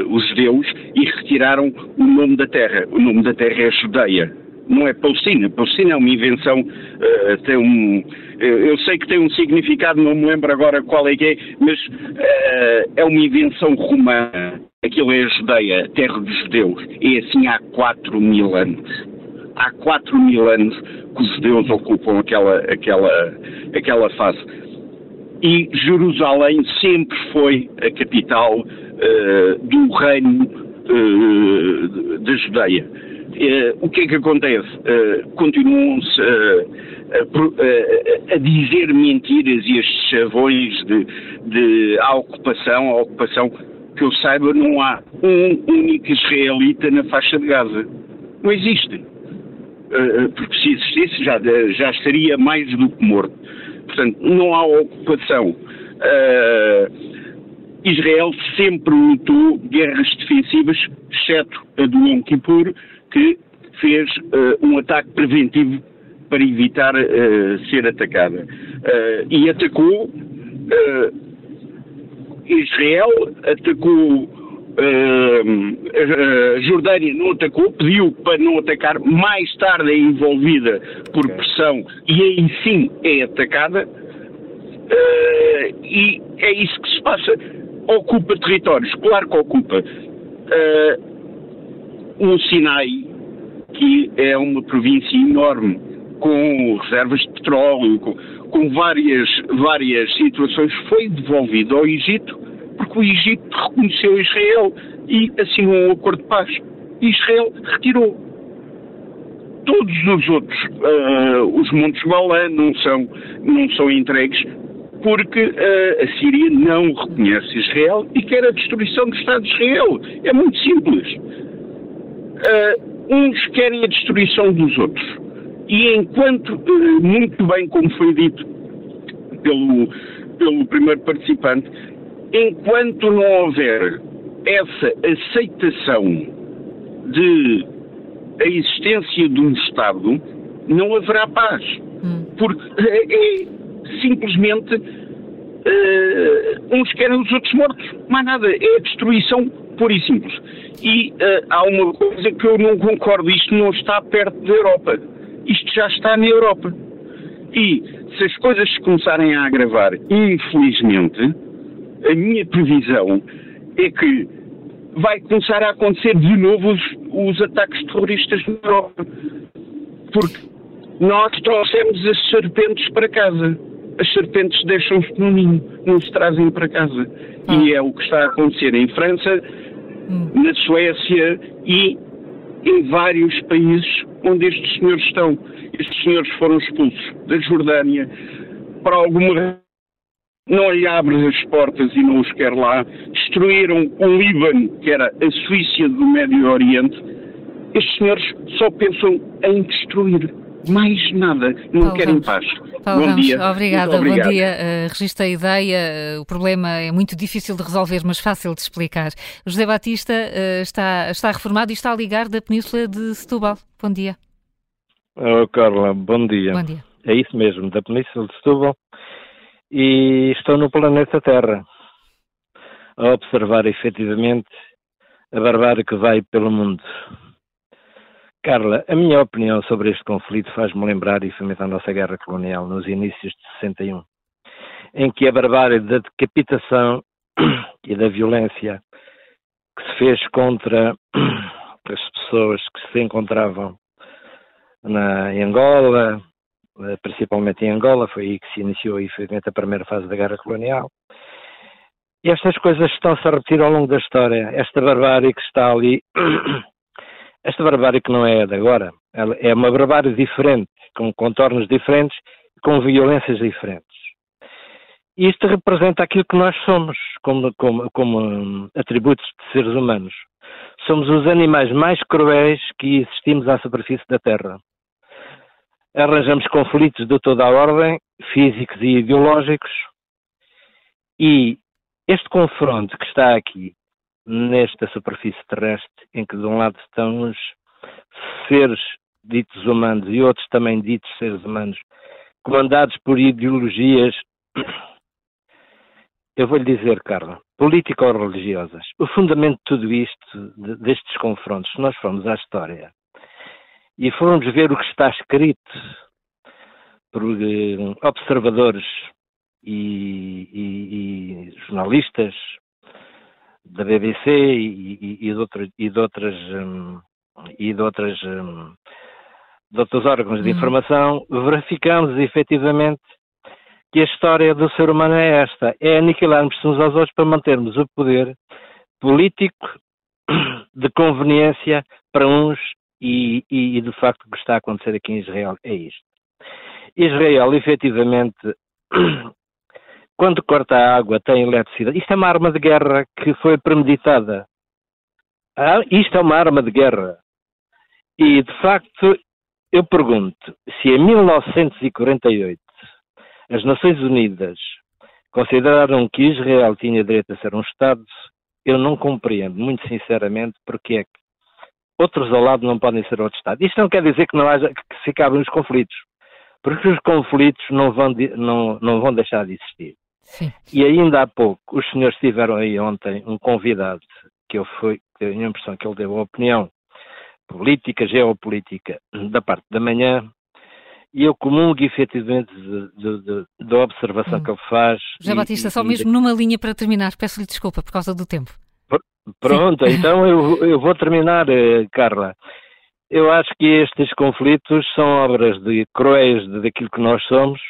os judeus e retiraram o nome da terra. O nome da terra é Judeia não é Palestina. Palestina é uma invenção, uh, tem um, eu sei que tem um significado, não me lembro agora qual é que é, mas uh, é uma invenção romana. Aquilo é a Judeia, terra dos judeus. E assim há 4 mil anos. Há 4 mil anos que os judeus ocupam aquela, aquela, aquela fase. E Jerusalém sempre foi a capital uh, do reino da Judeia o que é que acontece? Uh, Continuam-se uh, a, a, dizer mentiras e estes chavões de, de ocupação, ocupação, que eu saiba, não há um único israelita na faixa de Gaza. Não existe. porque se existisse já, já estaria mais do que morto. Portanto, não há ocupação. Israel sempre lutou guerras defensivas, exceto a do Yom Kippur, que fez uh, um ataque preventivo para evitar uh, ser atacada. Uh, e atacou Israel, atacou a Jordânia, não atacou, pediu para não atacar, mais tarde é envolvida por pressão e aí sim é atacada. e é isso que se passa. Ocupa territórios, claro que ocupa o Sinai, que é uma província enorme, com reservas de petróleo, com, com várias, várias situações, foi devolvido ao Egito, porque o Egito reconheceu Israel e assinou um acordo de paz. Israel retirou. Todos os outros, uh, os Montes Golã, não são, não são entregues porque uh, a Síria não reconhece Israel e quer a destruição do Estado de Israel. É muito simples uh, uns querem a destruição dos outros. E enquanto, uh, muito bem como foi dito pelo, pelo primeiro participante, enquanto não houver essa aceitação de a existência de um Estado, não haverá paz. Hum. Porque é, é simplesmente uh, uns querem os outros mortos. Mais nada. É a destruição pura e simples. E uh, há uma coisa que eu não concordo, isto não está perto da Europa. Isto já está na Europa. E se as coisas se começarem a agravar, infelizmente, a minha previsão é que vai começar a acontecer de novo os, os ataques terroristas na Europa. Porque nós trouxemos as serpentes para casa. As serpentes deixam-se no ninho, não se trazem para casa. Ah. E é o que está a acontecer em França, hum. na Suécia e em vários países onde estes senhores estão. Estes senhores foram expulsos da Jordânia para alguma não lhe abre as portas e não os quer lá. Destruíram o Líbano, que era a Suíça do Médio Oriente. Estes senhores só pensam em destruir. Mais nada. Não Paulo querem Ramos. paz. Paulo bom Ramos, dia. Obrigada, bom dia. Uh, registra a ideia. Uh, o problema é muito difícil de resolver, mas fácil de explicar. José Batista uh, está, está reformado e está a ligar da Península de Setúbal. Bom dia. Oh, Carla, bom dia. Bom dia. É isso mesmo, da Península de Setúbal. E estou no planeta Terra a observar efetivamente a barbárie que vai pelo mundo. Carla, a minha opinião sobre este conflito faz-me lembrar efetivamente a nossa guerra colonial nos inícios de 61, em que a barbárie da decapitação e da violência que se fez contra as pessoas que se encontravam na, em Angola, eh, principalmente em Angola, foi aí que se iniciou efetivamente a primeira fase da guerra colonial. E estas coisas estão-se a repetir ao longo da história. Esta barbárie que está ali Esta barbárie que não é de agora, é uma barbárie diferente, com contornos diferentes, com violências diferentes. Isto representa aquilo que nós somos como, como, como hum, atributos de seres humanos. Somos os animais mais cruéis que existimos à superfície da Terra. arranjamos conflitos de toda a ordem, físicos e ideológicos, e este confronto que está aqui, nesta superfície terrestre, em que de um lado estão os seres ditos humanos e outros também ditos seres humanos, comandados por ideologias, eu vou lhe dizer, Carla, político-religiosas. O fundamento de tudo isto, de, destes confrontos, se nós formos à história e formos ver o que está escrito por eh, observadores e, e, e, jornalistas da BBC e, e de, outras e de outras um, e de outras um, de outros órgãos de uhum. informação, verificamos efetivamente que a história do ser humano é esta: é aniquilarmos uns aos outros para mantermos o poder político de conveniência para uns e, e, e, de facto o que está a acontecer aqui em Israel é isto. Israel, efetivamente, quando corta a água, tem eletricidade. Isto é uma arma de guerra que foi premeditada. Ah, isto é uma arma de guerra. E, de facto, eu pergunto se em 1948 as Nações Unidas consideraram que Israel tinha direito a ser um Estado, eu não compreendo, muito sinceramente, porque é que outros ao lado não podem ser outro Estado. Isto não quer dizer que não haja, que se acabem os conflitos, porque os conflitos não vão, não, não vão deixar de existir. Sim. E ainda há pouco, os senhores tiveram aí ontem um convidado que eu fui, tenho a impressão que ele deu a opinião política, geopolítica da parte da manhã, e eu comungo efetivamente da observação hum. que ele faz. José Batista, e, só e, mesmo numa linha para terminar, peço-lhe desculpa por causa do tempo. Pronto, Sim. então eu, eu vou terminar, eh, Carla. Eu acho que estes conflitos são obras de cruéis daquilo que nós somos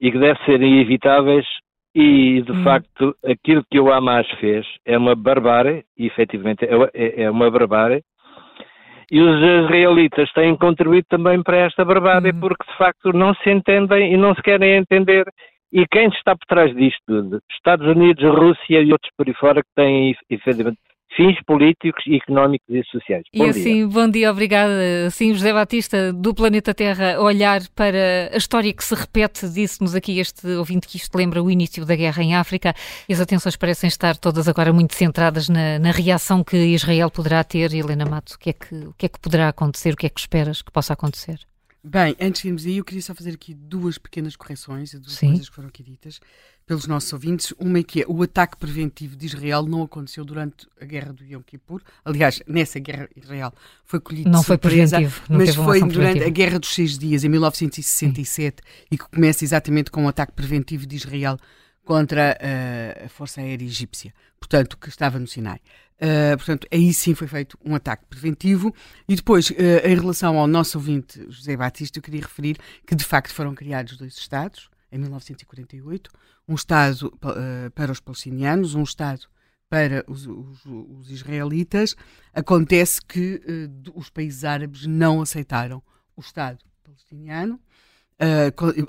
e que devem ser evitáveis e, de hum. facto, aquilo que o Hamas fez é uma barbárie, e efetivamente é, é, é uma barbárie, e os israelitas têm contribuído também para esta barbárie uhum. porque de facto não se entendem e não se querem entender. E quem está por trás disto tudo? Estados Unidos, Rússia e outros por aí fora que têm efetivamente fins políticos, económicos e sociais. Bom e assim, dia. bom dia, obrigada. Assim, José Batista, do Planeta Terra, olhar para a história que se repete, disse-nos aqui este ouvinte que isto lembra o início da guerra em África, e as atenções parecem estar todas agora muito centradas na, na reação que Israel poderá ter. Helena Mato, o que, é que, o que é que poderá acontecer? O que é que esperas que possa acontecer? Bem, antes de irmos aí, eu queria só fazer aqui duas pequenas correções, duas Sim. coisas que foram aqui ditas pelos nossos ouvintes. Uma é que é, o ataque preventivo de Israel não aconteceu durante a guerra do Yom Kippur. Aliás, nessa guerra Israel foi colhido não foi preventivo, não mas foi durante preventiva. a Guerra dos Seis Dias, em 1967, Sim. e que começa exatamente com o um ataque preventivo de Israel contra uh, a Força Aérea Egípcia, portanto, que estava no Sinai. Uh, portanto, aí sim foi feito um ataque preventivo. E depois, uh, em relação ao nosso ouvinte José Batista, eu queria referir que de facto foram criados dois Estados, em 1948, um Estado para os palestinianos, um Estado para os, os, os israelitas. Acontece que os países árabes não aceitaram o Estado palestiniano,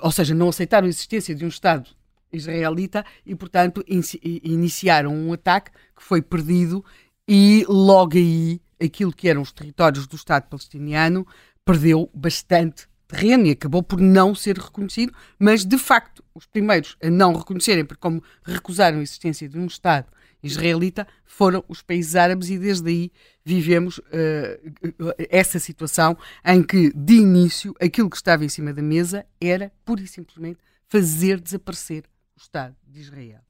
ou seja, não aceitaram a existência de um Estado israelita e, portanto, iniciaram um ataque que foi perdido e logo aí aquilo que eram os territórios do Estado palestiniano perdeu bastante terreno e acabou por não ser reconhecido, mas de facto os primeiros a não reconhecerem, porque como recusaram a existência de um Estado israelita, foram os países árabes e desde aí vivemos uh, essa situação em que de início aquilo que estava em cima da mesa era pura e simplesmente fazer desaparecer Estado de Israel.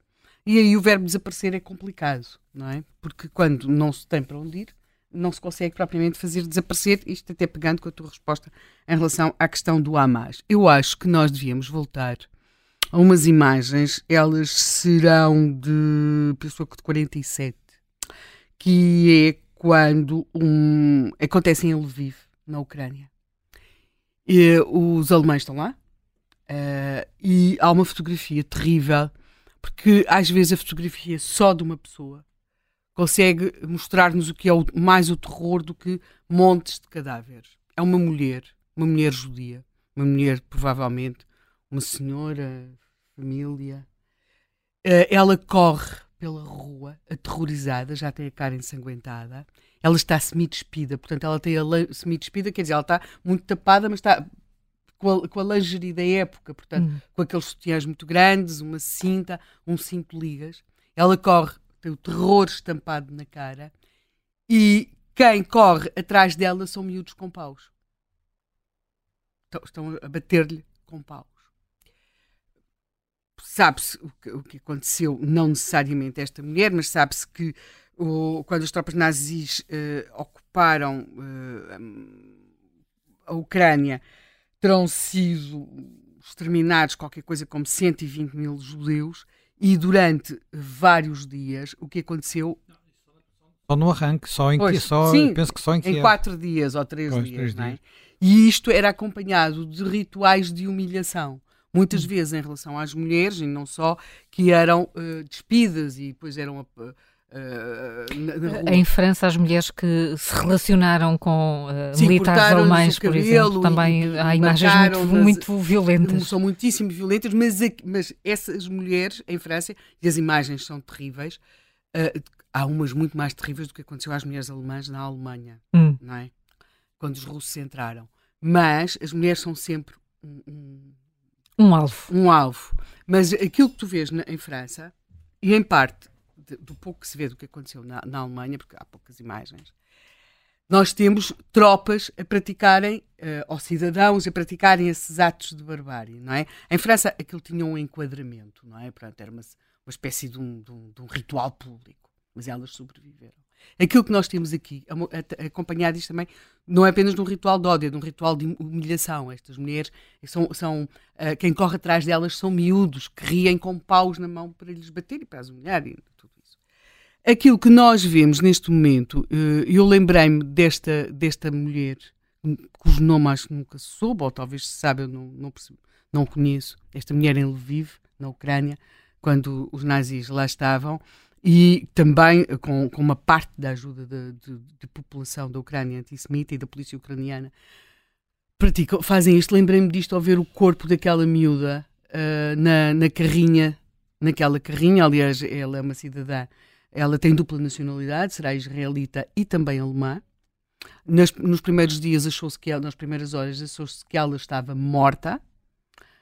E aí o verbo desaparecer é complicado, não é? Porque quando não se tem para onde ir, não se consegue propriamente fazer desaparecer, isto até pegando com a tua resposta em relação à questão do Hamas. Eu acho que nós devíamos voltar a umas imagens, elas serão de, pessoa que de 47, que é quando um, acontece em Lviv, na Ucrânia. E, os alemães estão lá, Uh, e há uma fotografia terrível, porque às vezes a fotografia só de uma pessoa consegue mostrar-nos o que é o, mais o terror do que montes de cadáveres. É uma mulher, uma mulher judia, uma mulher provavelmente uma senhora, família. Uh, ela corre pela rua, aterrorizada, já tem a cara ensanguentada. Ela está semi-despida, portanto, ela tem a semi-despida, quer dizer, ela está muito tapada, mas está com a, com a lingerie da época, portanto, hum. com aqueles sutiãs muito grandes, uma cinta, um cinto ligas. Ela corre, tem o terror estampado na cara e quem corre atrás dela são miúdos com paus. Estão a bater-lhe com paus. Sabe-se o que, o que aconteceu, não necessariamente esta mulher, mas sabe-se que o, quando as tropas nazis uh, ocuparam uh, a Ucrânia, terão sido exterminados qualquer coisa como 120 mil judeus e durante vários dias o que aconteceu só no arranque, só em pois, que só, sim, penso que só em, que em quatro dias ou três pois, dias, três não é? Dias. E isto era acompanhado de rituais de humilhação muitas hum. vezes em relação às mulheres, e não só, que eram uh, despidas e depois eram uh, Uh, em França, as mulheres que se relacionaram com uh, Sim, militares alemães, por exemplo, também há imagens muito, muito, violentas. São muitíssimo violentas, mas, mas essas mulheres em França, e as imagens são terríveis, uh, há umas muito mais terríveis do que aconteceu às mulheres alemãs na Alemanha, hum. não é? Quando os russos entraram. Mas as mulheres são sempre um, um, um alvo. Um alvo. Mas aquilo que tu vês na, em França, e em parte do pouco que se vê do que aconteceu na, na, Alemanha, porque há poucas imagens, nós temos tropas a praticarem, uh, ou cidadãos a praticarem esses atos de barbárie, não é? Em França aquilo tinha um enquadramento, não é? Portanto, era uma, uma espécie de um, de, um, de um, ritual público, mas elas sobreviveram. Aquilo que nós temos aqui, acompanhado isto também, não é apenas de um ritual de ódio, é de um ritual de humilhação. Estas mulheres, são, são uh, quem corre atrás delas são miúdos que riem com paus na mão para lhes bater e para as humilharem aquilo que nós vemos neste momento, eh, eu lembrei-me desta, desta mulher, cujo nome acho que nunca soube, ou talvez se sabe, eu não, não, percebo, não conheço, esta mulher em Lviv, na Ucrânia, quando os nazis lá estavam, e também com, com uma parte da ajuda de, de, de população da Ucrânia antissemita e da polícia ucraniana, praticam, fazem isto. Lembrei-me disto ao ver o corpo daquela miúda uh, na, na carrinha, naquela carrinha, aliás, ela é uma cidadã ela tem dupla nacionalidade, será israelita e também alemã. Nos primeiros dias achou-se que ela, nas primeiras horas achou-se que ela estava morta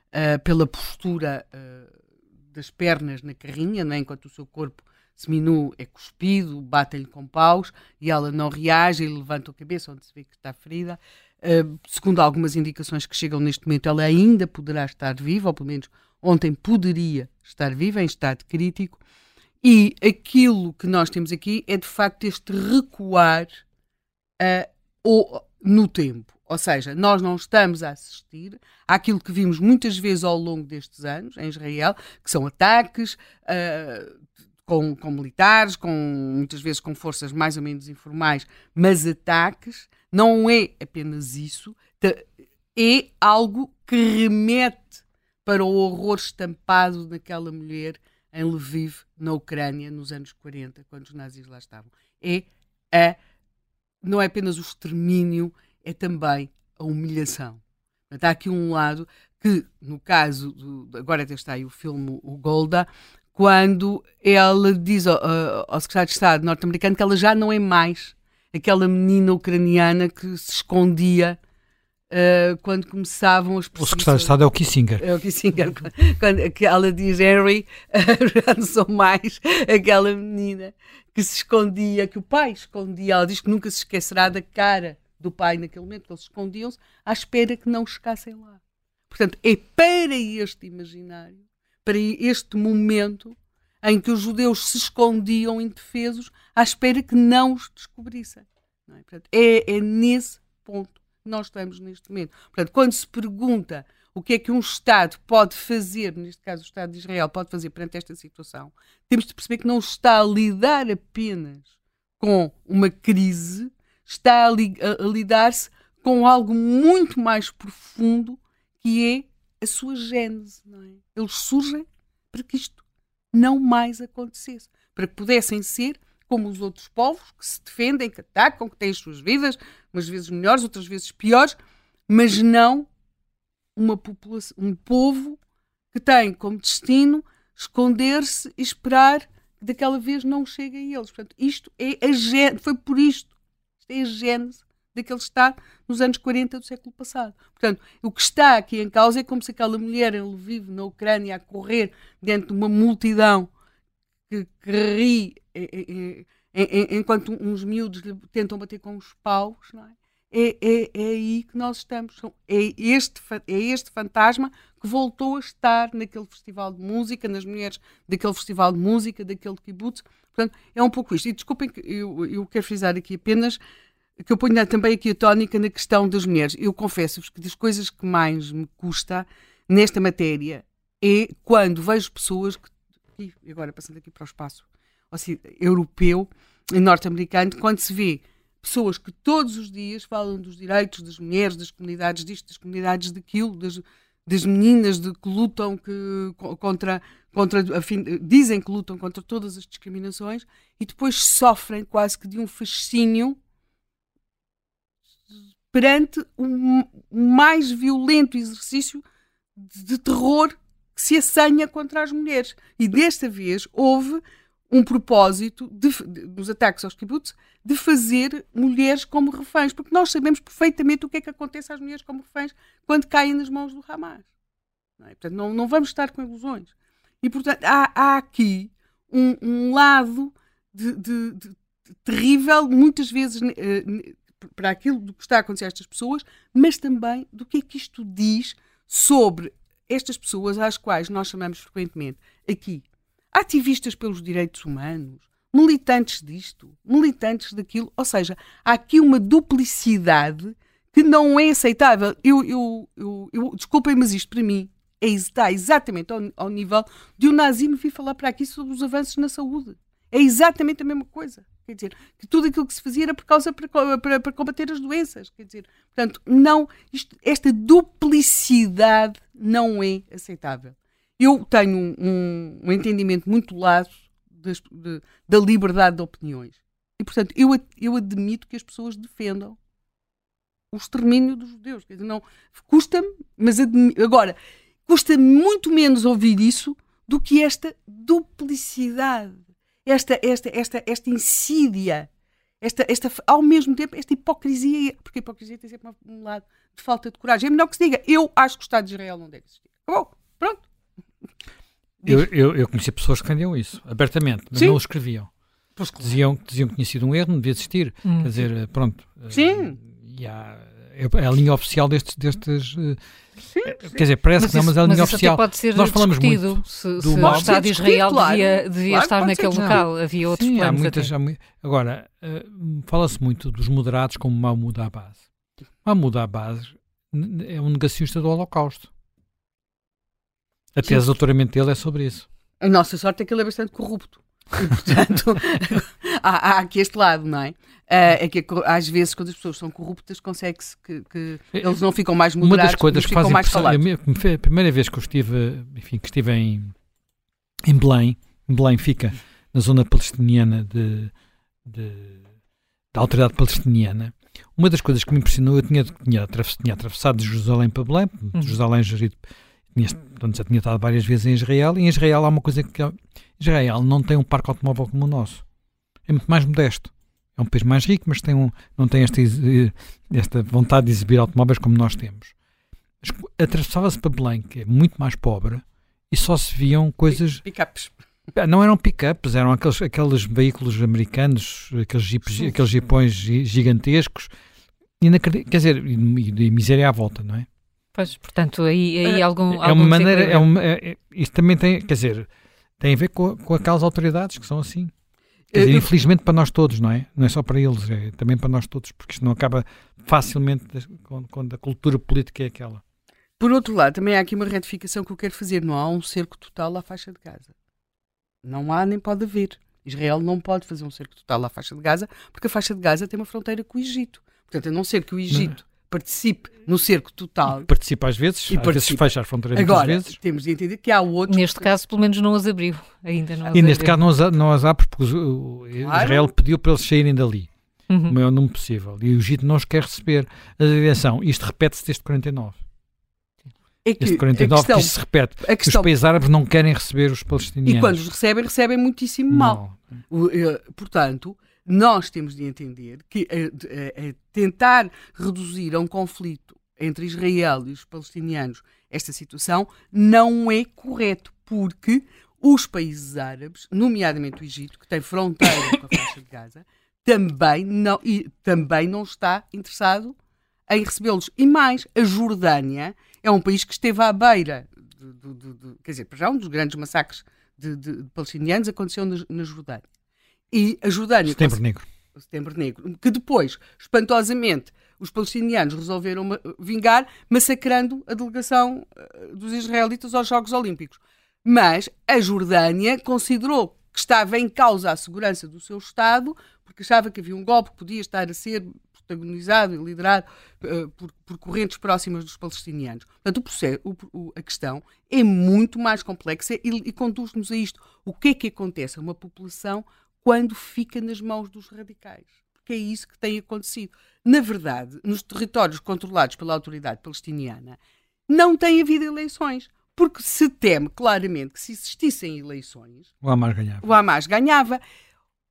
uh, pela postura uh, das pernas na carrinha, né? enquanto o seu corpo seminu é cuspido, bate-lhe com paus e ela não reage e levanta a cabeça onde se vê que está ferida. Uh, segundo algumas indicações que chegam neste momento, ela ainda poderá estar viva, ou pelo menos ontem poderia estar viva, em estado crítico. E aquilo que nós temos aqui é de facto este recuar uh, ou, no tempo. Ou seja, nós não estamos a assistir àquilo que vimos muitas vezes ao longo destes anos em Israel, que são ataques uh, com, com, militares, com, muitas vezes com forças mais ou menos informais, mas ataques. Não é apenas isso, é algo que remete para o horror estampado naquela mulher em Lviv, na Ucrânia, nos anos 40, quando os nazis lá estavam. É a, não é apenas o extermínio, é também a humilhação. Há aqui um lado que, no caso, do, agora até está aí o filme O Golda, quando ela diz ao, ao secretário de Estado norte-americano que ela já não é mais aquela menina ucraniana que se escondia Uh, quando começavam as O secretário de Estado é o Kissinger. É o Kissinger. quando que ela diz, Henry, já não sou mais aquela menina que se escondia, que o pai escondia. Ela diz que nunca se esquecerá da cara do pai naquele momento, que eles escondiam-se à espera que não chegassem lá. Portanto, é para este imaginário, para este momento em que os judeus se escondiam indefesos à espera que não os descobrissem. Não é? Portanto, é, é nesse ponto nós estamos neste momento. Portanto, quando se pergunta o que é que um Estado pode fazer, neste caso o Estado de Israel, pode fazer perante esta situação, temos de perceber que não está a lidar apenas com uma crise, está a, li a, lidar-se com algo muito mais profundo que é a sua gênese. É? Eles surgem para que isto não mais acontecesse, para que pudessem ser como os outros povos, que se defendem, que atacam, que têm as suas vidas, umas vezes melhores, outras vezes piores, mas não uma população, um povo que tem como destino esconder-se e esperar que daquela vez não chegue a eles. Portanto, isto é a gênese, foi por isto, isto é a gênese daquele Estado nos anos 40 do século passado. Portanto, o que está aqui em causa é como se aquela mulher, ele vive na Ucrânia a correr dentro de uma multidão que, que ri enquanto uns miúdos tentam bater com os paus, não é? É, é, é, aí que nós estamos. É este, é este fantasma que voltou a estar naquele festival de música, nas mulheres daquele festival de música, daquele kibbutz. Portanto, é um pouco isto. E desculpem, que eu, eu quero frisar aqui apenas que eu ponho também aqui a tónica na questão das mulheres. Eu confesso-vos que das coisas que mais me custa nesta matéria é quando vejo pessoas que, e agora passando aqui para o espaço europeu e norte-americano, quando se vê pessoas que todos os dias falam dos direitos das mulheres, das comunidades disto, das comunidades daquilo, das, das meninas de, que lutam que, contra, contra afim, dizem que lutam contra todas as discriminações e depois sofrem quase que de um fascínio perante o um mais violento exercício de, de terror que se assanha contra as mulheres. E desta vez houve um propósito de, de, dos ataques aos kibbutz de fazer mulheres como reféns, porque nós sabemos perfeitamente o que é que acontece às mulheres como reféns quando caem nas mãos do Hamas. Não é? Portanto, não, não vamos estar com ilusões. E, portanto, há, há aqui um, um lado de, de, terrível, muitas vezes, uh, para aquilo do que está a acontecer a estas pessoas, mas também do que é que isto diz sobre estas pessoas às quais nós chamamos frequentemente aqui ativistas pelos direitos humanos, militantes disto, militantes daquilo. Ou seja, há aqui uma duplicidade que não é aceitável. Eu, eu, eu, eu desculpem, mas isto para mim é, está exatamente ao, ao nível de um nazi me vir falar para aqui sobre os avanços na saúde. É exatamente a mesma coisa. Quer dizer, que tudo aquilo que se fazia era por causa para, para, para combater as doenças. Quer dizer, portanto, não, isto, esta duplicidade não é aceitável. Eu tenho um, um entendimento muito largo das, de, da liberdade de opiniões. E, portanto, eu, eu admito que as pessoas defendam o extermínio dos judeus. Quer dizer, não, custa-me, mas admi, agora, custa muito menos ouvir isso do que esta duplicidade, esta, esta, esta, esta insídia, esta, esta, ao mesmo tempo, esta hipocrisia, porque a hipocrisia tem sempre um lado de falta de coragem. É melhor que se diga, eu acho que o Estado de Israel não deve existir. Acabou, pronto. Eu, eu, eu conhecia pessoas que defendiam isso, abertamente, mas Sim. não o escreviam. Pois, claro. diziam, diziam que tinha sido um erro, não devia existir. Hum. Quer dizer, pronto. Sim. Uh, e há, é a linha oficial destes. destes uh, sim, sim. Quer dizer, parece mas que não, mas é a linha mas oficial. pode ser Nós falamos muito se, se o Estado de Israel claro, devia, devia claro, estar naquele local. Havia outros sim, planos. Há muitas, há, agora, uh, fala-se muito dos moderados como Mahmoud Abbas. Mahmoud Abbas é um negacionista do Holocausto. A tese de doutoramento dele é sobre isso. A nossa sorte é que ele é bastante corrupto. E, portanto, há, há, aqui este lado, não é? Uh, é que às vezes, quando as pessoas são corruptas, consegue-se que, que, eles não ficam mais moderados, Uma das coisas que fazem mais calados. A primeira vez que eu estive, enfim, que estive em, em Belém, Belém fica na zona palestiniana de, de, da autoridade palestiniana, uma das coisas que me impressionou, eu tinha, tinha, tinha atravessado de Jerusalém para Belém, uhum. Jerusalém gerido tinha, portanto, já tinha estado várias vezes em Israel, e em Israel há uma coisa que. Israel não tem um parque automóvel como o nosso. É muito mais modesto. É um país mais rico, mas tem um, não tem esta, esta vontade de exibir automóveis como nós temos. Atravessava-se para Belém, que é muito mais pobre, e só se viam coisas. Pickups. Não eram pickups, eram aqueles, aqueles veículos americanos, aqueles, jipes, aqueles jipões gigantescos. E, quer dizer, e, e miséria à volta, não é? Pois, portanto, aí, aí é, algum. É algum uma maneira. É uma, é, isto também tem, quer dizer, tem a ver com, com aquelas autoridades que são assim. Quer dizer, infelizmente para nós todos, não é? Não é só para eles, é também para nós todos, porque isto não acaba facilmente quando a cultura política é aquela. Por outro lado, também há aqui uma retificação que eu quero fazer: não há um cerco total à faixa de Gaza. Não há nem pode haver. Israel não pode fazer um cerco total à faixa de Gaza, porque a faixa de Gaza tem uma fronteira com o Egito. Portanto, a não ser que o Egito participe no cerco total. Participa às vezes, e às vezes fecha as fronteiras Agora, vezes. temos de entender que há outros... Neste caso, pelo menos não as abriu, ainda não E neste caso não as, não as abre porque o, claro. Israel pediu para eles saírem dali, uhum. o maior número possível. E o Egito não os quer receber. A direção, isto repete-se desde 49. É que, desde 49 questão, que isto se repete. Questão, os países árabes não querem receber os palestinianos. E quando os recebem, recebem muitíssimo mal. O, portanto, nós temos de entender que a, a, a tentar reduzir a um conflito entre Israel e os palestinianos esta situação não é correto, porque os países árabes, nomeadamente o Egito, que tem fronteira com a faixa de Gaza, também não, e, também não está interessado em recebê-los. E mais, a Jordânia é um país que esteve à beira, de, de, de, quer dizer, para já um dos grandes massacres de, palestinianos aconteceu na, na, Jordânia. E a Jordânia... Setembro Negro. Setembro Negro. Que depois, espantosamente, os palestinianos resolveram vingar, massacrando a delegação eh, dos israelitas aos Jogos Olímpicos. Mas a Jordânia considerou que estava em causa a segurança do seu Estado, porque achava que havia um golpe que podia estar a ser protagonizado e liderado uh, por, por, correntes próximas dos palestinianos. Portanto, o processo, o, o, a questão é muito mais complexa e, e conduz-nos a isto. O que é que acontece a uma população quando fica nas mãos dos radicais? Porque é isso que tem acontecido. Na verdade, nos territórios controlados pela autoridade palestiniana, não tem havido eleições. Porque se teme claramente que se existissem eleições, o Hamas ganhava. O Hamas ganhava.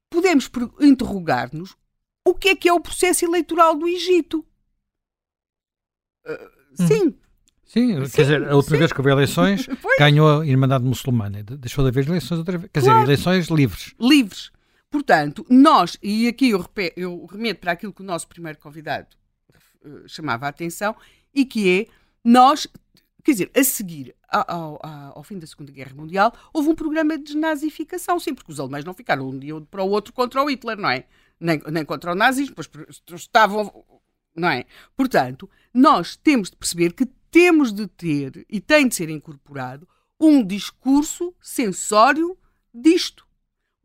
Podemos interrogar-nos o que é que é o processo eleitoral do Egito. Uh, sim. Sim, sim, quer dizer, a última sim. vez que houve eleições, ganhou a Irmandade Muçulmana. Deixou de haver eleições outra vez. Quer claro. dizer, eleições livres. Livres. Portanto, nós, e aqui eu, eu remeto para aquilo que o nosso primeiro convidado uh, chamava a atenção, e que é, nós, quer dizer, a seguir ao, ao, ao, fim da Segunda Guerra Mundial, houve um programa de desnazificação, sim, porque os alemães não ficaram um dia para o outro contra o Hitler, não é? Nem, nem contra o nazismo, pois estavam, não é? Portanto, nós temos de perceber que temos de ter, e tem de ser incorporado, um discurso sensório disto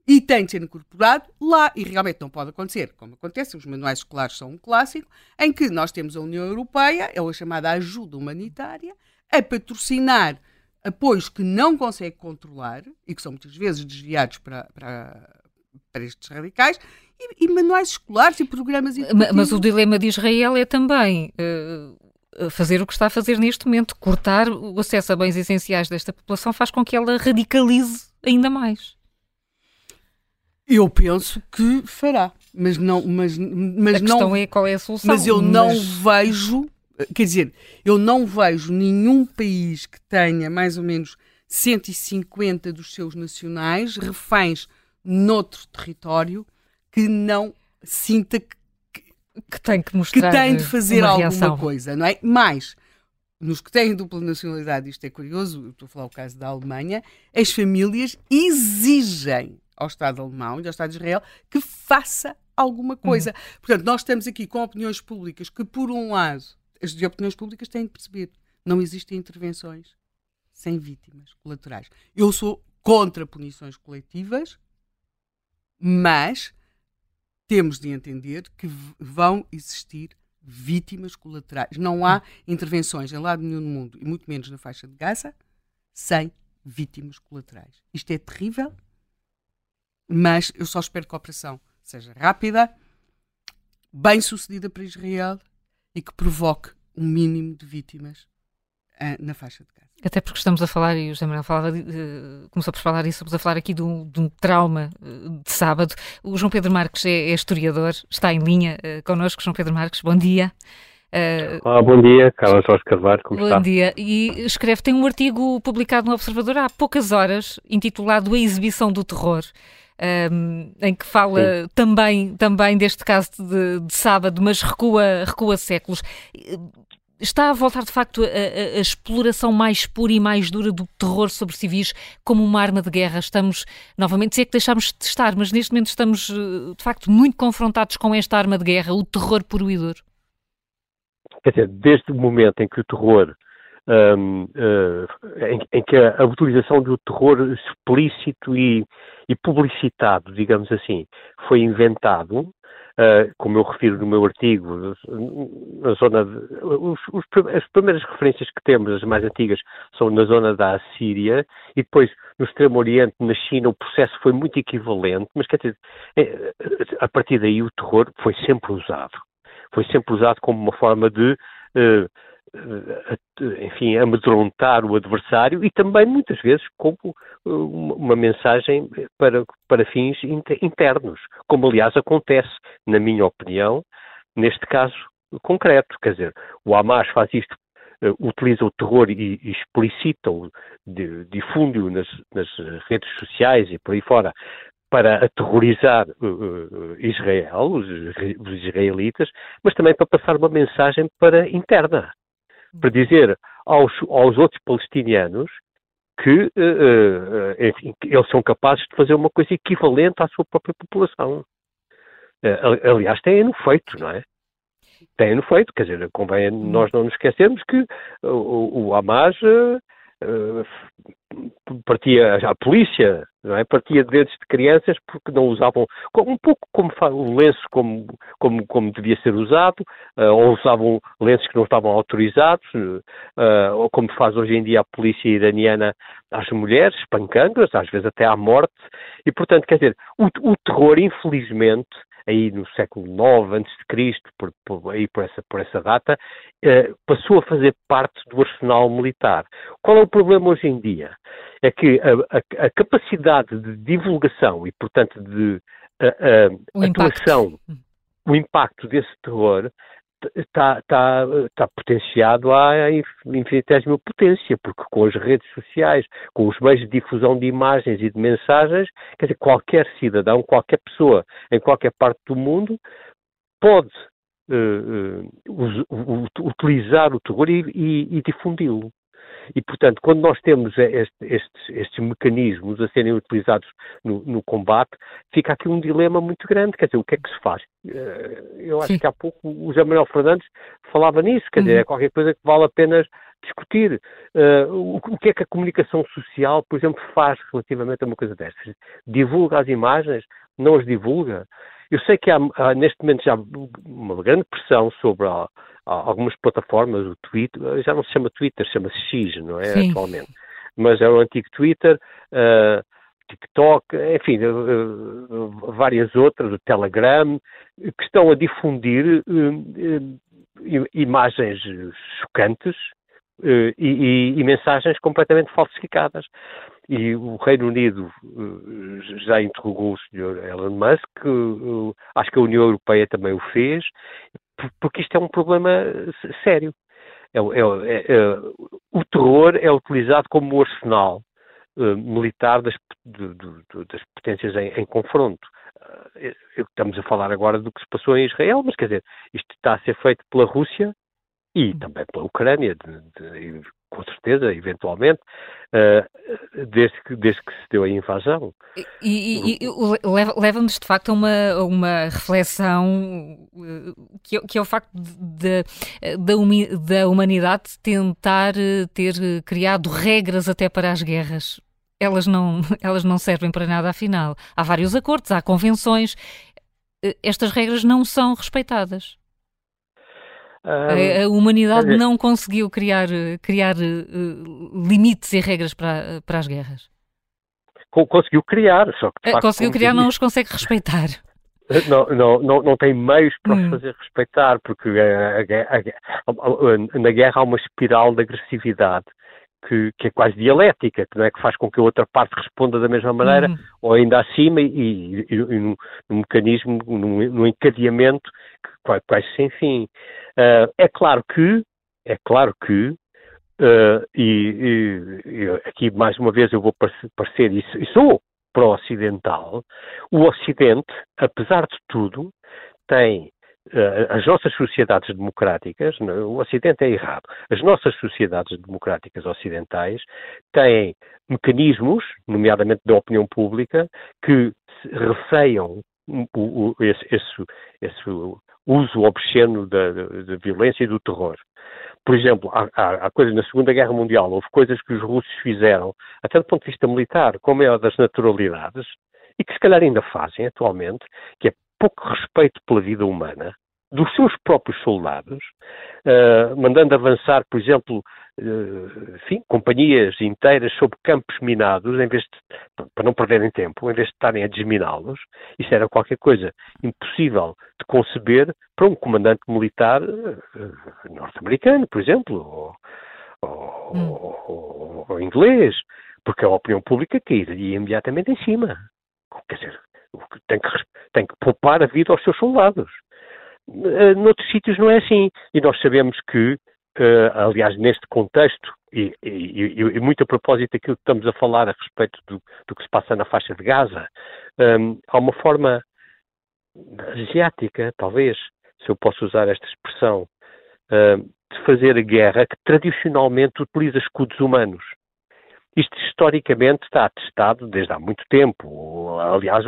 e tem de ser incorporado lá. E realmente não pode acontecer, como acontece, os manuais escolares são um clássico, em que nós temos a União Europeia, é a chamada ajuda humanitária, a patrocinar apoios que não consegue controlar e que são muitas vezes desviados para, para, para estes radicais e, e, manuais escolares e programas educativos. Mas o dilema de Israel é também uh, fazer o que está a fazer neste momento, cortar o acesso a bens essenciais desta população faz com que ela radicalize ainda mais. Eu penso que fará, mas não, mas, mas a não. questão é qual é a solução. Mas eu mas... não vejo, quer dizer, eu não vejo nenhum país que tenha mais ou menos 150 dos seus nacionais reféns noutro território que não sinta que, que tem que mostrar que tem de fazer alguma reação. coisa, não é? Mais nos que têm dupla nacionalidade, isto é curioso, estou a falar o caso da Alemanha, as famílias exigem ao Estado alemão e ao Estado de Israel que faça alguma coisa. Uhum. Portanto, nós estamos aqui com opiniões públicas que, por um lado, as opiniões públicas têm de perceber não existem intervenções sem vítimas colaterais. Eu sou contra punições coletivas, mas temos de entender que vão existir vítimas colaterais. Não há intervenções em lado nenhum do mundo, e muito menos na faixa de Gaza, sem vítimas colaterais. Isto é terrível mas eu só espero que a operação seja rápida, bem sucedida para Israel e que provoque um mínimo de vítimas uh, na faixa de Gaza. Até porque estamos a falar, e o José Manuel falava, uh, começou por falar isso, estamos a falar aqui de um, de um trauma uh, de sábado. O João Pedro Marques é, é historiador, está em linha uh, connosco. João Pedro Marques, bom dia. Uh, Olá, bom dia, Carlos Jorge Carvalho, como bom está? Bom dia. E escreve, tem um artigo publicado no Observador há poucas horas, intitulado A Exibição do Terror um, em que fala também, também deste caso de, de, sábado, mas recua, recua séculos. Está a voltar de facto a, a, a, exploração mais pura e mais dura do terror sobre civis como uma arma de guerra. Estamos, novamente, sei que deixámos de estar, mas neste momento estamos eh, de facto muito confrontados com esta arma de guerra, o terror puro duro. Quer dizer, desde o momento em que o terror um, uh, em, em, que a, a, utilização do terror explícito e, e, publicitado, digamos assim, foi inventado, uh, como eu refiro no meu artigo, na zona de, os, os, as primeiras referências que temos, as mais antigas, são na zona da Assíria e depois no Extremo Oriente, na China, o processo foi muito equivalente, mas quer dizer, é, a partir daí o terror foi sempre usado. Foi sempre usado como uma forma de uh, enfim, amedrontar o adversário e também muitas vezes como uma mensagem para, para fins internos, como aliás acontece, na minha opinião, neste caso concreto. Quer dizer, o Hamas faz isto, utiliza o terror e, e explicita-o, difunde-o nas, nas redes sociais e por aí fora, para aterrorizar uh, Israel, os, os, israelitas, mas também para passar uma mensagem para interna, para dizer aos, aos outros palestinianos que, uh, uh, enfim, que eles são capazes de fazer uma coisa equivalente à sua própria população. aliás, têm-no feito, não é? Têm-no feito, quer dizer, convém nós não nos esquecermos que o, o Hamas eh, partia a polícia, não é? partia de dedos de crianças porque não usavam, um pouco como o lenço como, como, como devia ser usado, uh, ou usavam lenços que não estavam autorizados, uh, ou como faz hoje em dia a polícia iraniana às mulheres, espancando-as, às vezes até à morte, e portanto, quer dizer, o, o terror, infelizmente, aí no século IX antes de Cristo, por, por, aí por essa, por essa data, eh, passou a fazer parte do arsenal militar. Qual é o problema hoje em dia? É que a, a, a capacidade de divulgação e, portanto, de a, atuação, impacto. o impacto desse terror está, está, está potenciado à infinitésima potência, porque com as redes sociais, com os meios de difusão de imagens e de mensagens, quer dizer, qualquer cidadão, qualquer pessoa, em qualquer parte do mundo, pode uh, uh, utilizar o terror e, e, e difundi-lo. E, portanto, quando nós temos este, estes, estes, mecanismos a serem utilizados no, no, combate, fica aqui um dilema muito grande. Quer dizer, o que é que se faz? Eh, eu acho Sim. que há pouco o José Manuel Fernandes falava nisso, quer uhum. dizer, é qualquer coisa que vale a pena discutir. Uh, o, que é que a comunicação social, por exemplo, faz relativamente a uma coisa destas? Divulga as imagens? Não as divulga? Eu sei que há, há, neste momento já uma grande pressão sobre a algumas plataformas, o Twitter, já não se chama Twitter, chama-se X, não é? Sim. Atualmente. Mas é o antigo Twitter, uh, TikTok, enfim, uh, várias outras, o Telegram, que estão a difundir uh, imagens chocantes, Uh, e, e, mensagens completamente falsificadas. E o Reino Unido já interrogou o Sr. Elon Musk, acho que a União Europeia também o fez, porque isto é um problema sério. É, é, é, o terror é utilizado como arsenal militar das, de, de, das potências em, em confronto. Estamos a falar agora do que se passou em Israel, mas quer dizer, isto está a ser feito pela Rússia e também pela Ucrânia, de, de, com certeza, eventualmente, uh, desde, que, desde que se deu a invasão. E, e, e leva-nos, de facto, a uma, uma reflexão eh, que é, que é o facto de, de, da humanidade tentar eh, ter criado regras até para as guerras. Elas não, elas não servem para nada, afinal. Há vários acordos, há convenções. Estas regras não são respeitadas. Um, a, humanidade dizer, não conseguiu criar, criar uh, limites e regras para, para as guerras. Conseguiu criar, só que. Uh, conseguiu criar, não os consegue respeitar. Não, não, não, não tem meios para hum. os fazer respeitar, porque a, a, a, na guerra há uma espiral de agressividade que, que, é quase dialética, que não é que faz com que a outra parte responda da mesma maneira, uhum. ou ainda acima, e, e, e num, mecanismo, num, num encadeamento que quase sem fim. Uh, é claro que, é claro que, uh, e, e, aqui mais uma vez eu vou parecer, e, e sou pró-ocidental, o Ocidente, apesar de tudo, tem uh, as nossas sociedades democráticas, o Ocidente é errado, as nossas sociedades democráticas ocidentais têm mecanismos, nomeadamente da opinião pública, que o, esse, esse, esse, uso obsceno da, da, violência e do terror. Por exemplo, há, há, há, coisas na Segunda Guerra Mundial, houve coisas que os russos fizeram, até do ponto de vista militar, como é a das naturalidades, e que se calhar ainda fazem atualmente, que é pouco respeito pela vida humana, dos seus próprios soldados, uh, mandando avançar, por exemplo, uh, enfim, companhias inteiras sobre campos minados, em vez de, para não perderem tempo, em vez de estarem a desminá-los, isso era qualquer coisa impossível de conceber para um comandante militar uh, norte-americano, por exemplo, ou, ou, hum. ou, ou, inglês, porque a opinião pública cairia imediatamente em cima. Quer dizer, tem que, tem que poupar a vida aos seus soldados. Uh, noutros sítios não é assim. E nós sabemos que, uh, aliás, neste contexto, e, e, e, muito a propósito daquilo que estamos a falar a respeito do, do que se passa na faixa de Gaza, um, há uma forma asiática, talvez, se eu posso usar esta expressão, uh, de fazer a guerra que tradicionalmente utiliza escudos humanos. Isto historicamente está atestado desde há muito tempo. Aliás,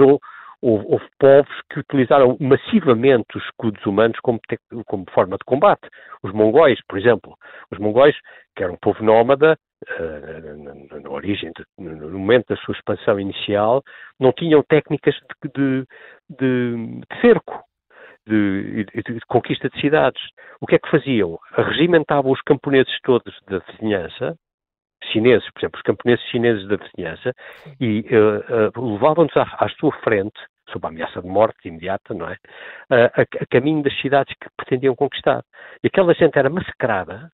houve, houve, povos que utilizaram massivamente os escudos humanos como, te, como, forma de combate. Os mongóis, por exemplo. Os mongóis, que eram um povo nómada, uh, na, na, origem, de, no momento da sua expansão inicial, não tinham técnicas de, de, de cerco. De, de, conquista de cidades. O que é que faziam? Regimentavam os camponeses todos da vizinhança, chineses, por exemplo, os camponeses chineses da vizinhança, e uh, uh, levavam-nos à, à, sua frente sob a ameaça de morte imediata, não é? A, a, caminho das cidades que pretendiam conquistar. E aquela gente era massacrada,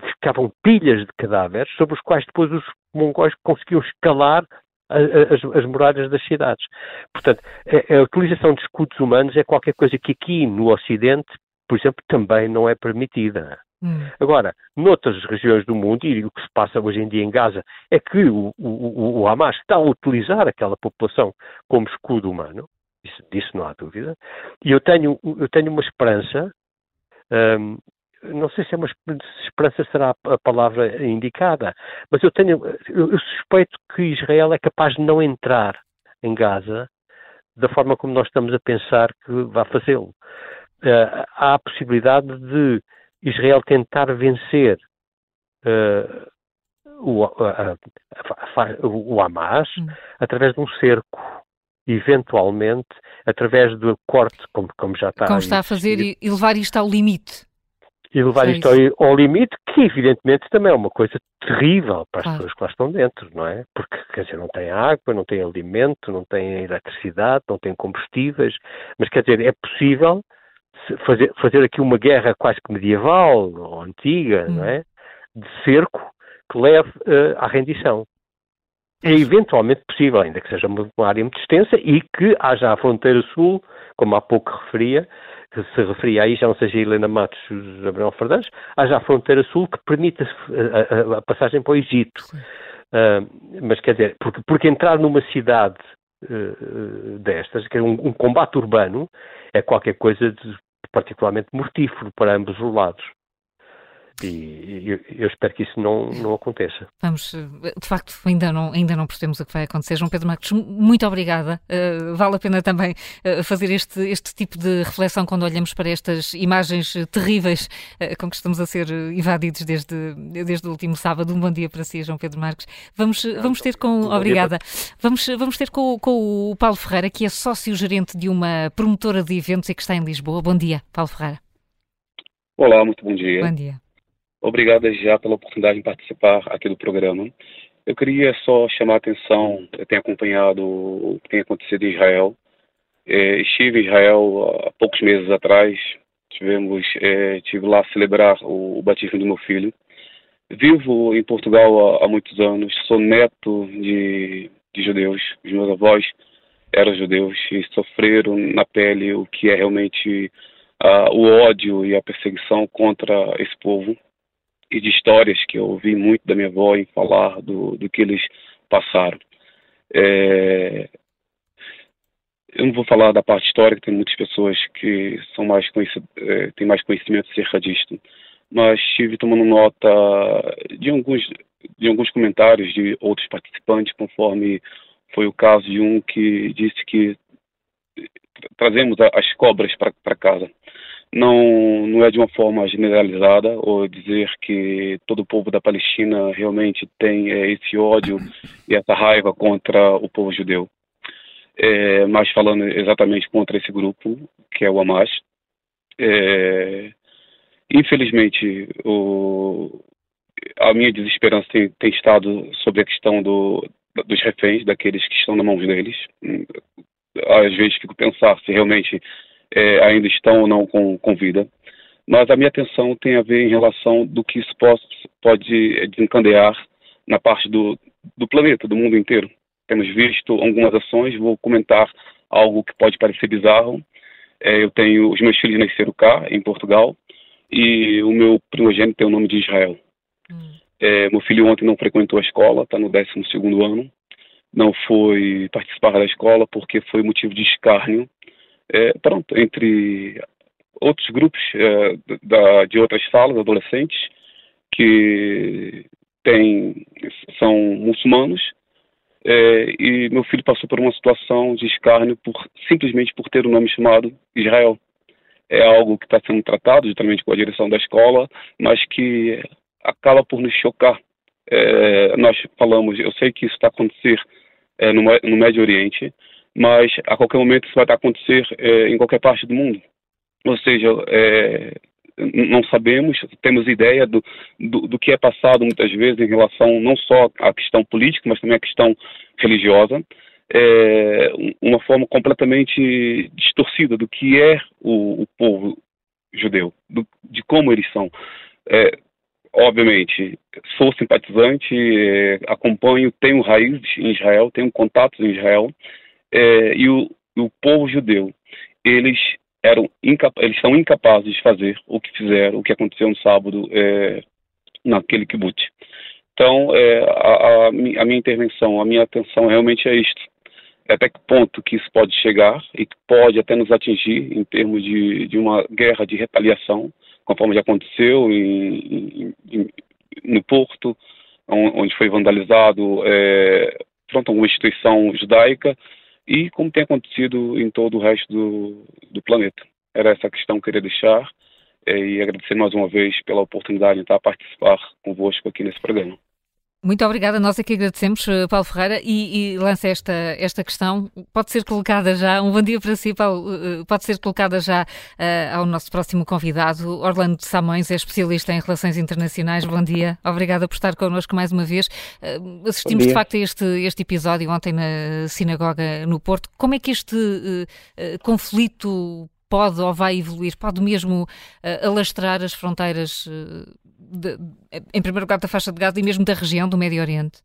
ficavam pilhas de cadáveres sobre os quais depois os mongóis conseguiam escalar as, as, muralhas das cidades. Portanto, a, a, utilização de escudos humanos é qualquer coisa que aqui no Ocidente, por exemplo, também não é permitida. Hum. Agora, noutras regiões do mundo, e o que se passa hoje em dia em Gaza, é que o, o, o Hamas está a utilizar aquela população como escudo humano, isso, disso não há dúvida, e eu tenho, eu tenho uma esperança, hum, não sei se é uma esperança será a palavra indicada, mas eu tenho, eu, eu suspeito que Israel é capaz de não entrar em Gaza da forma como nós estamos a pensar que vai fazê-lo. Uh, há a possibilidade de Israel tentar vencer uh, o, a, a, a, o Hamas hum. através de um cerco, eventualmente através do corte, como, como já está. Como está a fazer e, e levar isto ao limite. E levar isto ao, ao, limite, que evidentemente também é uma coisa terrível para as claro. pessoas que lá estão dentro, não é? Porque, quer dizer, não tem água, não tem alimento, não tem eletricidade, não tem combustíveis, mas quer dizer, é possível fazer, fazer aqui uma guerra quase que medieval ou antiga, hum. não é? De cerco que leve uh, à rendição. É eventualmente possível, ainda que seja uma área muito extensa e que haja a fronteira sul, como há pouco referia, que se referia aí, já não seja Helena Matos ou Gabriel Fernandes, haja a fronteira sul que permita a, a, a passagem para o Egito. Uh, mas quer dizer, porque, porque entrar numa cidade uh, destas, que é um, um, combate urbano, é qualquer coisa de particularmente mortífero para ambos os lados. E eu, eu, espero que isso não, não aconteça. Vamos, de facto, ainda não, ainda não percebemos o que vai acontecer. João Pedro Marcos, muito obrigada. Uh, vale a pena também uh, fazer este, este tipo de reflexão quando olhamos para estas imagens terríveis uh, com que estamos a ser invadidos desde, desde o último sábado. Um bom dia para si, João Pedro Marcos. Vamos, vamos ter com. Obrigada. Vamos, vamos ter com, com o Paulo Ferreira, que é sócio-gerente de uma promotora de eventos e que está em Lisboa. Bom dia, Paulo Ferreira. Olá, muito bom dia. Bom dia. Obrigado já pela oportunidade de participar aqui do programa. Eu queria só chamar a atenção, eu tenho acompanhado o que tem acontecido em Israel. É, estive em Israel há poucos meses atrás, tivemos, é, tive lá celebrar o, o, batismo do meu filho. Vivo em Portugal há, há muitos anos, sou neto de, de judeus, os meus avós eram judeus e sofreram na pele o que é realmente uh, o ódio e a perseguição contra esse povo e de histórias que eu ouvi muito da minha avó em falar do, do que eles passaram. É, eu não vou falar da parte histórica, tem muitas pessoas que são mais é, têm mais conhecimento acerca disto, mas estive tomando nota de alguns, de alguns comentários de outros participantes, conforme foi o caso de um que disse que trazemos as cobras para casa não, não é de uma forma generalizada ou dizer que todo o povo da Palestina realmente tem é, esse ódio e essa raiva contra o povo judeu. É, mas falando exatamente contra esse grupo, que é o Hamas, É, infelizmente, o, a minha desesperança tem, tem, estado sobre a questão do, dos reféns, daqueles que estão na mão deles. Às vezes fico pensar se realmente é, ainda estão ou não com, com vida. Mas a minha atenção tem a ver em relação do que isso pode, pode desencadear na parte do, do planeta, do mundo inteiro. Temos visto algumas ações, vou comentar algo que pode parecer bizarro. É, eu tenho, os meus filhos nasceram cá, em Portugal, e o meu primogênito tem o nome de Israel. Hum. É, meu filho ontem não frequentou a escola, está no 12 ano, não foi participar da escola porque foi motivo de escárnio, é, pronto, entre outros grupos é, da, de outras salas, adolescentes, que tem, são muçulmanos, é, e meu filho passou por uma situação de escárnio por, simplesmente por ter o um nome chamado Israel. É algo que está sendo tratado justamente com a direção da escola, mas que acaba por nos chocar. É, nós falamos, eu sei que isso está a acontecer é, no, no, Médio Oriente, mas a qualquer momento isso vai a acontecer é, em qualquer parte do mundo. Ou seja, é, não sabemos, temos ideia do, do, do, que é passado muitas vezes em relação não só à questão política, mas também à questão religiosa, é, uma forma completamente distorcida do que é o, o povo judeu, do, de como eles são. É, obviamente, sou simpatizante, é, acompanho, tenho raízes em Israel, tenho contatos em Israel, é, e o, o povo judeu, eles eram eles são incapazes de fazer o que fizeram, o que aconteceu no sábado é, naquele kibbutz. Então, é, a, a, a, minha intervenção, a minha atenção realmente é isto. É até que ponto que isso pode chegar e que pode até nos atingir em termos de, de uma guerra de retaliação, conforme já aconteceu em, em, no Porto, onde foi vandalizado é, pronto, uma instituição judaica, e como tem acontecido em todo o resto do, do planeta. Era essa a questão que eu queria deixar é, e agradecer mais uma vez pela oportunidade de estar a participar convosco aqui nesse programa. Muito obrigada, nós aqui agradecemos, eh, Paulo Ferreira, e, e lança esta, esta questão. Pode ser colocada já, um bom dia para si, Paulo, eh, pode ser colocada já uh, ao nosso próximo convidado. Orlando Samões é especialista em relações internacionais. Bom dia, obrigada por estar connosco mais uma vez. Uh, assistimos de facto a este, este episódio ontem na sinagoga no Porto. Como é que este uh, conflito pode ou vai evoluir? Pode mesmo alastrar as fronteiras de, em primeiro lugar, da faixa de Gaza e mesmo da região do Médio Oriente?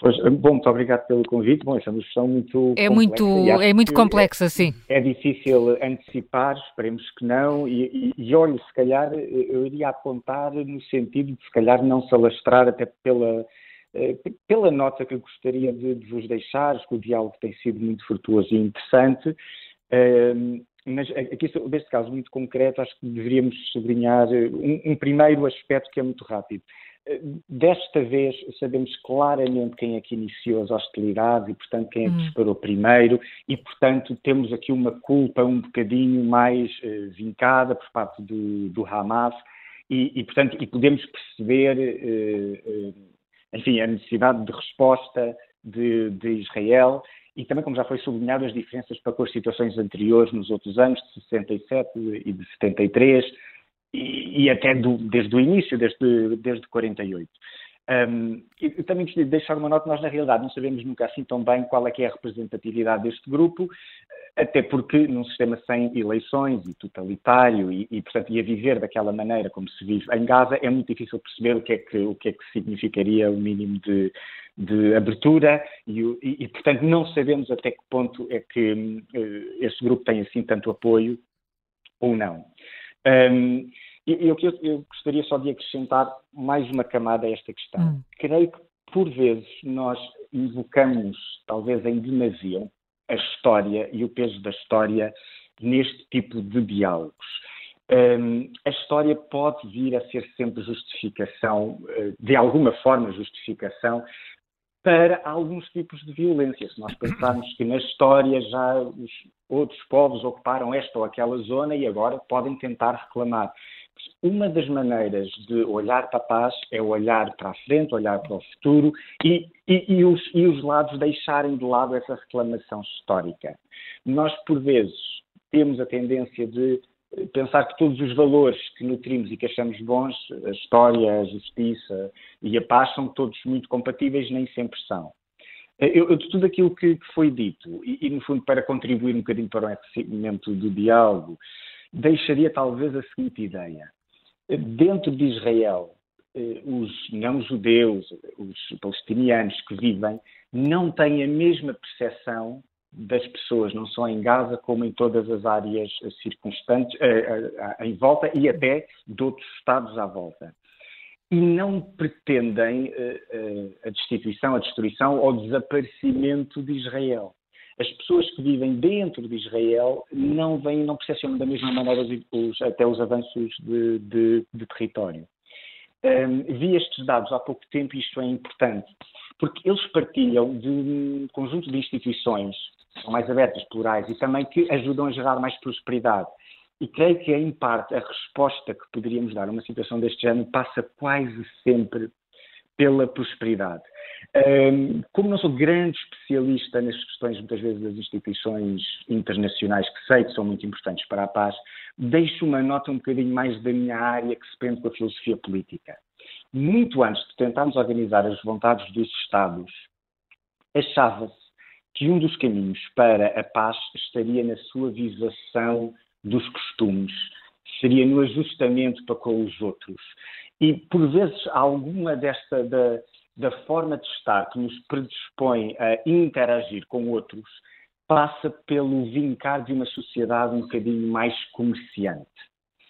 Pois, bom, muito obrigado pelo convite. Bom, essa é uma discussão muito é muito é muito complexa, sim. É difícil antecipar, esperemos que não. E, e, e olho, se calhar, eu iria apontar no sentido de se calhar não se alastrar até pela eh, pela nota que eu gostaria de, de vos deixar, que o diálogo tem sido muito frutuoso e interessante. Mas aqui, neste caso muito concreto, acho que deveríamos sublinhar eh, um, um, primeiro aspecto que é muito rápido. Eh, desta vez sabemos claramente quem é que iniciou as hostilidades e, portanto, quem é que hum. disparou primeiro e, portanto, temos aqui uma culpa um bocadinho mais uh, vincada por parte do, do Hamas e, e, portanto, e podemos perceber, uh, uh, enfim, a necessidade de resposta de, de Israel e também, como já foi sublinhado, as diferenças para com as situações anteriores nos outros anos, de 67 e de 73, e, e até do, desde o início, desde, desde 48. Um, e também gostaria de deixar uma nota, nós na realidade não sabemos nunca assim tão bem qual é que é a representatividade deste grupo, até porque num sistema sem eleições e totalitário e, e, portanto, ia viver daquela maneira como se vive em Gaza, é muito difícil perceber o que é que, o que, é que significaria o mínimo de, de abertura e, e, e, portanto, não sabemos até que ponto é que uh, este grupo tem assim tanto apoio ou não. Um, eu, eu, eu, gostaria só de acrescentar mais uma camada a esta questão. Hum. Creio que, por vezes, nós invocamos, talvez em demasia, a história e o peso da história neste tipo de diálogos. Um, a história pode vir a ser sempre justificação, eh, de alguma forma justificação, para alguns tipos de violência. Se nós pensarmos que na história já os outros povos ocuparam esta ou aquela zona e agora podem tentar reclamar. Uma das maneiras de olhar para a paz é olhar para a frente, olhar para o futuro e, e, e, os, e os lados deixarem de lado essa reclamação histórica. Nós, por vezes, temos a tendência de pensar que todos os valores que nutrimos e que achamos bons, a história, a justiça e a paz, são todos muito compatíveis, nem sempre são. Eu, eu, de tudo aquilo que, que foi dito, e, e, no fundo para contribuir um bocadinho para o aquecimento do diálogo, deixaria talvez a seguinte ideia. Dentro de Israel, eh, os não-judeus, os palestinianos que vivem, não têm a mesma percepção das pessoas, não só em Gaza, como em todas as áreas circunstantes, eh, eh, em volta e até de outros Estados à volta. E não pretendem a destituição, a destruição ou desaparecimento de Israel. As pessoas que vivem dentro de Israel não veem, não percepcionam da mesma maneira os, até os avanços de, de, de território. Um, vi estes dados há pouco tempo e isto é importante, porque eles partilham de um conjunto de instituições que são mais abertas, plurais e também que ajudam a gerar mais prosperidade. E creio que, em parte, a resposta que poderíamos dar a uma situação deste género passa quase sempre pela prosperidade. Como não sou grande especialista nas questões, muitas vezes, das instituições internacionais, que sei que são muito importantes para a paz, deixo uma nota um bocadinho mais da minha área que se prende com a filosofia política. Muito antes de tentarmos organizar as vontades dos Estados, achava-se que um dos caminhos para a paz estaria na suavização dos costumes, seria no ajustamento para com os outros. E, por vezes, alguma desta da, da forma de estar que nos predispõe a interagir com outros passa pelo vincar de uma sociedade um bocadinho mais comerciante,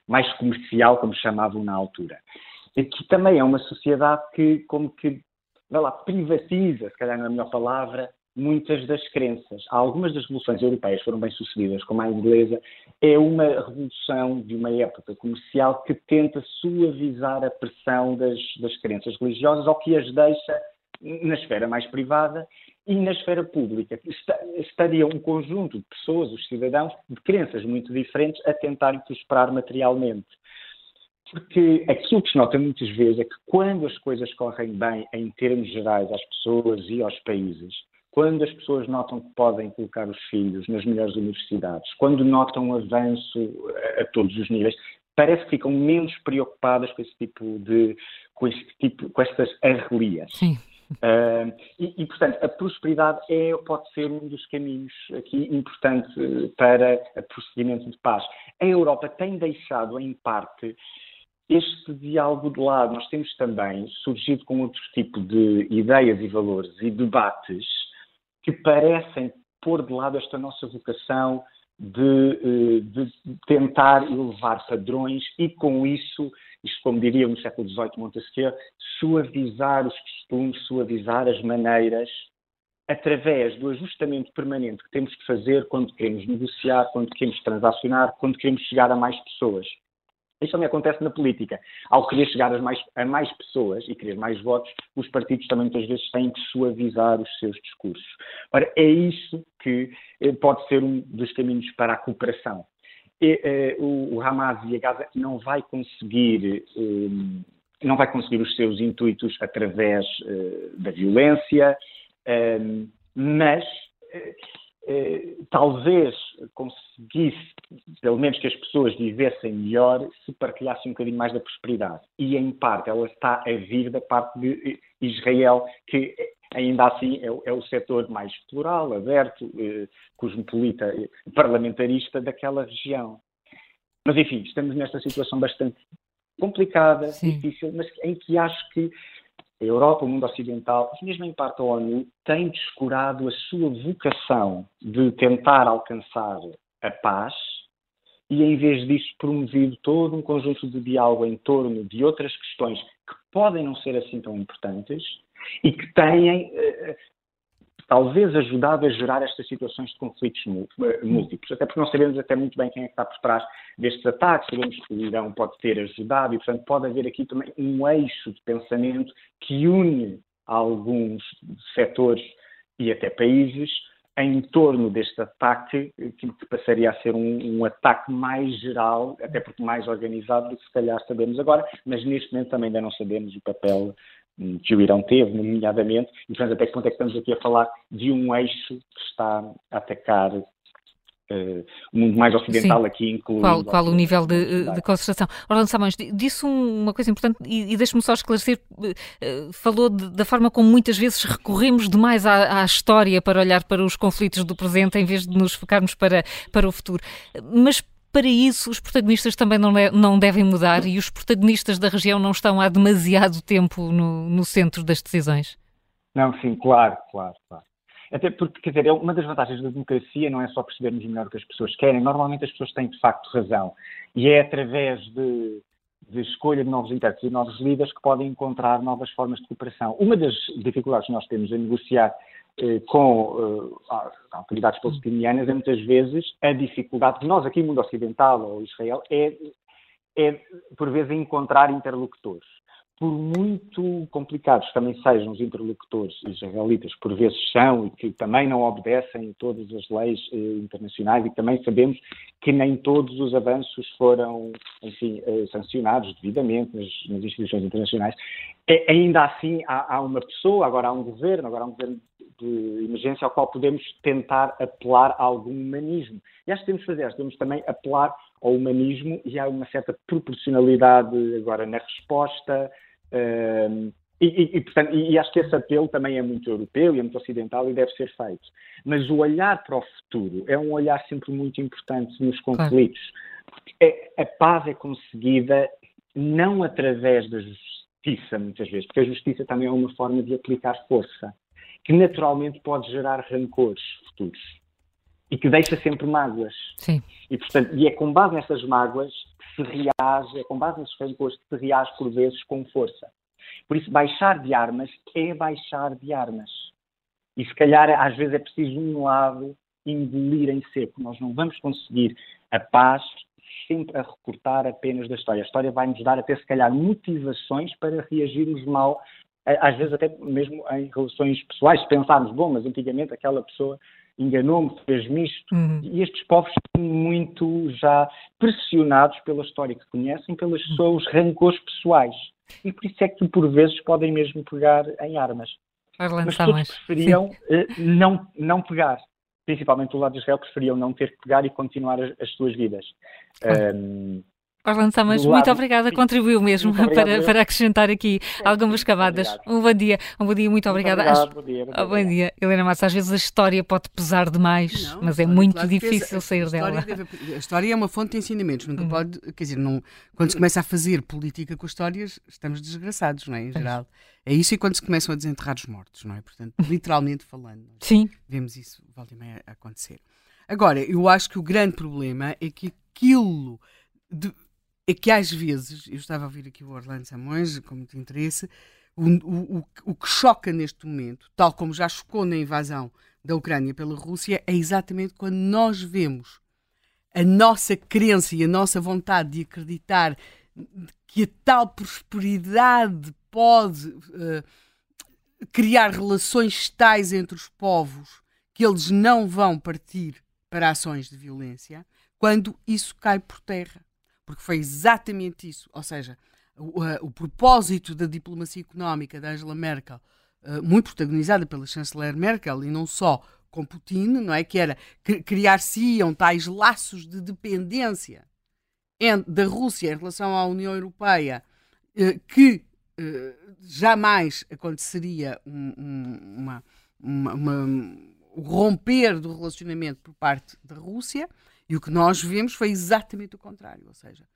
mais comercial, como chamavam na altura. Que também é uma sociedade que, como que, vai lá, privatiza, se calhar não é a melhor palavra, muitas das crenças. Algumas das revoluções europeias foram bem sucedidas, como a inglesa, é uma revolução de uma época comercial que tenta suavizar a pressão das, das crenças religiosas ou que as deixa na esfera mais privada e na esfera pública. Estaria um conjunto de pessoas, os cidadãos, de crenças muito diferentes, a tentarem prosperar materialmente. Porque aquilo que se nota muitas vezes é que quando as coisas correm bem em termos gerais às pessoas e aos países, quando as pessoas notam que podem colocar os filhos nas melhores universidades, quando notam um avanço a, todos os níveis, parece que ficam menos preocupadas com esse tipo de com este tipo com estas arrelias. Sim. Uh, e, e, portanto, a prosperidade é, pode ser um dos caminhos aqui importante para o procedimento de paz. A Europa tem deixado, em parte, este diálogo de lado. Nós temos também surgido com outro tipo de ideias e valores e debates que parecem pôr de lado esta nossa vocação de, eh, de tentar elevar padrões e, com isso, isto como diria no século XVIII Montesquieu, suavizar os costumes, suavizar as maneiras, através do ajustamento permanente que temos que fazer quando queremos negociar, quando queremos transacionar, quando queremos chegar a mais pessoas. Isso também acontece na política. Ao querer chegar a mais, a mais pessoas e querer mais votos, os partidos também muitas vezes têm que suavizar os seus discursos. Ora, é isso que eh, pode ser um dos caminhos para a cooperação. E, eh, o, Hamas e a Gaza não vai conseguir eh, não vai conseguir os seus intuitos através eh, da violência, eh, mas eh, talvez conseguisse, pelo menos que as pessoas vivessem melhor, se partilhassem um bocadinho mais da prosperidade. E, em parte, ela está a vir da parte de Israel, que ainda assim é, é o setor mais plural, aberto, eh, cosmopolita, eh, parlamentarista daquela região. Mas, enfim, estamos nesta situação bastante complicada, Sim. difícil, mas em que acho que a Europa, o mundo ocidental, e mesmo em parte a ONU, tem descurado a sua vocação de tentar alcançar a paz e, em vez disso, promovido todo um conjunto de diálogo em torno de outras questões que podem não ser assim tão importantes e que têm eh, talvez ajudado a gerar estas situações de conflitos eh, múltiplos, até porque não sabemos até muito bem quem é que está por trás destes ataques, sabemos que o Irão pode ter ajudado e, portanto, pode haver aqui também um eixo de pensamento que une alguns setores e até países em torno deste ataque, que passaria a ser um, um, ataque mais geral, até porque mais organizado do que se calhar sabemos agora, mas neste momento também ainda não sabemos o papel que o Irão teve, nomeadamente, e portanto até que ponto é que estamos aqui a falar de um eixo que está a atacar o mundo mais ocidental Sim. aqui incluindo. Qual, qual o nível de, de concentração? Orlando Samões, disse uma coisa importante e, e deixe-me só esclarecer, uh, falou de, da forma como muitas vezes recorremos demais à, à, história para olhar para os conflitos do presente em vez de nos focarmos para, para o futuro. Mas para isso, os protagonistas também não, não devem mudar e os protagonistas da região não estão há demasiado tempo no, no centro das decisões. Não, sim, claro, claro, claro. Até porque, quer dizer, é uma das vantagens da democracia não é só percebermos melhor o que as pessoas querem, normalmente as pessoas têm de facto razão. E é através de, de escolha de novos intérpretes e novos líderes que podem encontrar novas formas de cooperação. Uma das dificuldades que nós temos em negociar eh, com eh, autoridades palestinianas é muitas vezes a dificuldade que nós aqui no mundo ocidental ou Israel é, é por vezes encontrar interlocutores por muito complicados também sejam os interlocutores israelitas, por vezes são, e que também não obedecem todas as leis eh, internacionais, e também sabemos que nem todos os avanços foram, enfim, eh, sancionados devidamente nas, nas instituições internacionais, é, ainda assim há, há, uma pessoa, agora há um governo, agora há um governo de emergência ao qual podemos tentar apelar a algum humanismo. E acho que temos de fazer, temos também apelar ao humanismo e há uma certa proporcionalidade agora na resposta, e, e, e, portanto, e, acho que esse apelo também é muito europeu e é muito ocidental e deve ser feito. Mas o olhar para o futuro é um olhar sempre muito importante nos conflitos. É, a paz é conseguida não através da justiça, muitas vezes, porque a justiça também é uma forma de aplicar força, que naturalmente pode gerar rancores futuros e que deixa sempre mágoas. Sim. E, portanto, e é com base nessas mágoas se reage, é com base nesses rancores que se reage por vezes com força. Por isso, baixar de armas é baixar de armas. E se calhar, às vezes, é preciso um lado engolir em seco. Nós não vamos conseguir a paz sempre a recortar apenas da história. A história vai nos dar até, se calhar, motivações para reagirmos mal, às vezes até mesmo em relações pessoais. Pensarmos, bom, mas antigamente aquela pessoa enganou-me, fez-me isto. Uhum. E estes povos são muito já pressionados pela história que conhecem, pelos uhum. seus rancores pessoais. E por isso é que por vezes podem mesmo pegar em armas. Mas todos preferiam uh, não, não pegar. Principalmente do lado de Israel, preferiam não ter que pegar e continuar as, as suas vidas. Claro. Um, Orlando Samas, muito obrigada, contribuiu mesmo para, para acrescentar aqui algumas camadas. Um bom dia, um bom dia, muito, muito obrigada. Obrigado, bom dia, bom dia. Oh, bom dia. Helena Massa, às vezes a história pode pesar demais, não, mas é muito claro difícil sair dela. Deve, a história é uma fonte de ensinamentos, nunca uhum. pode, quer dizer, não, quando se começa a fazer política com histórias, estamos desgraçados, não é? Em geral. É isso e quando se começam a desenterrar os mortos, não é? Portanto, literalmente falando. Sim. Vemos isso, volta e meia, acontecer. Agora, eu acho que o grande problema é que aquilo. De, é que às vezes, eu estava a ouvir aqui o Orlando Samões com muito interesse, o, o, o que choca neste momento, tal como já chocou na invasão da Ucrânia pela Rússia, é exatamente quando nós vemos a nossa crença e a nossa vontade de acreditar que a tal prosperidade pode uh, criar relações tais entre os povos que eles não vão partir para ações de violência, quando isso cai por terra porque foi exatamente isso. Ou seja, o, o propósito da diplomacia económica da Angela Merkel, uh, muito protagonizada pela chanceler Merkel, e não só com Putin, não é? Que era criar-se-iam tais laços de dependência da Rússia em relação à União Europeia uh, que uh, jamais aconteceria um, um, uma, uma, uma, o romper do relacionamento por parte da Rússia e o que nós vemos foi exatamente o contrário, ou seja,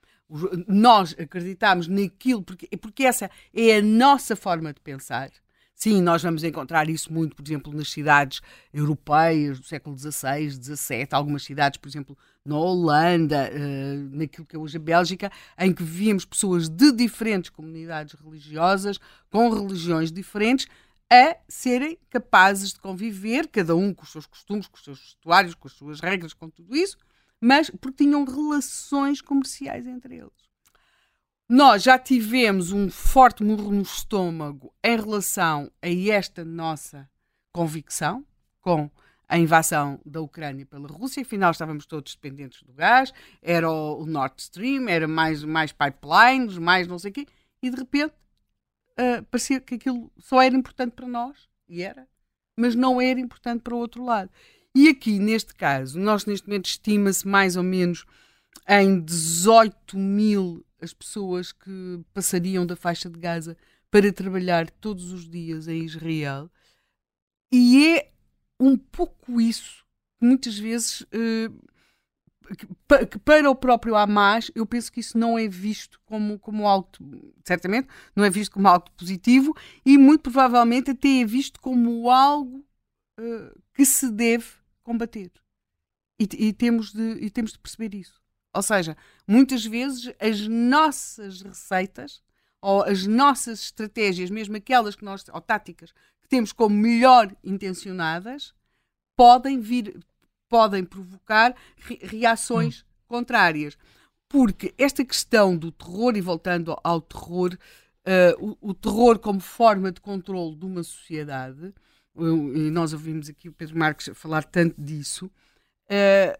nós acreditamos naquilo, porque, porque essa é a nossa forma de pensar. Sim, nós vamos encontrar isso muito, por exemplo, nas cidades europeias do século XVI, XVII, algumas cidades, por exemplo, na Holanda, uh, naquilo que é hoje a Bélgica, em que víamos pessoas de diferentes comunidades religiosas, com religiões diferentes, a serem capazes de conviver, cada um com os seus costumes, com os seus vestuários, com as suas regras, com tudo isso, mas porque tinham relações comerciais entre eles. Nós já tivemos um forte murro no estômago em relação a esta nossa convicção com a invasão da Ucrânia pela Rússia, afinal estávamos todos dependentes do gás, era o Nord Stream, era mais, mais pipelines, mais não sei o quê, e de repente uh, parecia que aquilo só era importante para nós, e era, mas não era importante para o outro lado. E aqui, neste caso, nós neste momento estima-se mais ou menos em 18 mil as pessoas que passariam da faixa de Gaza para trabalhar todos os dias em Israel. E é um pouco isso que muitas vezes. Uh, que para o próprio Hamas, eu penso que isso não é visto como, como algo, certamente, não é visto como algo positivo e muito provavelmente até é visto como algo uh, que se deve combater. E, e, temos de, e temos de perceber isso. Ou seja, muitas vezes as nossas receitas ou as nossas estratégias, mesmo aquelas que nós, ou táticas, que temos como melhor intencionadas, podem vir, podem provocar re reações hum. contrárias. Porque esta questão do terror, e voltando ao terror, uh, o, o, terror como forma de controle de uma sociedade, e nós ouvimos aqui o Pedro Marques falar tanto disso, uh,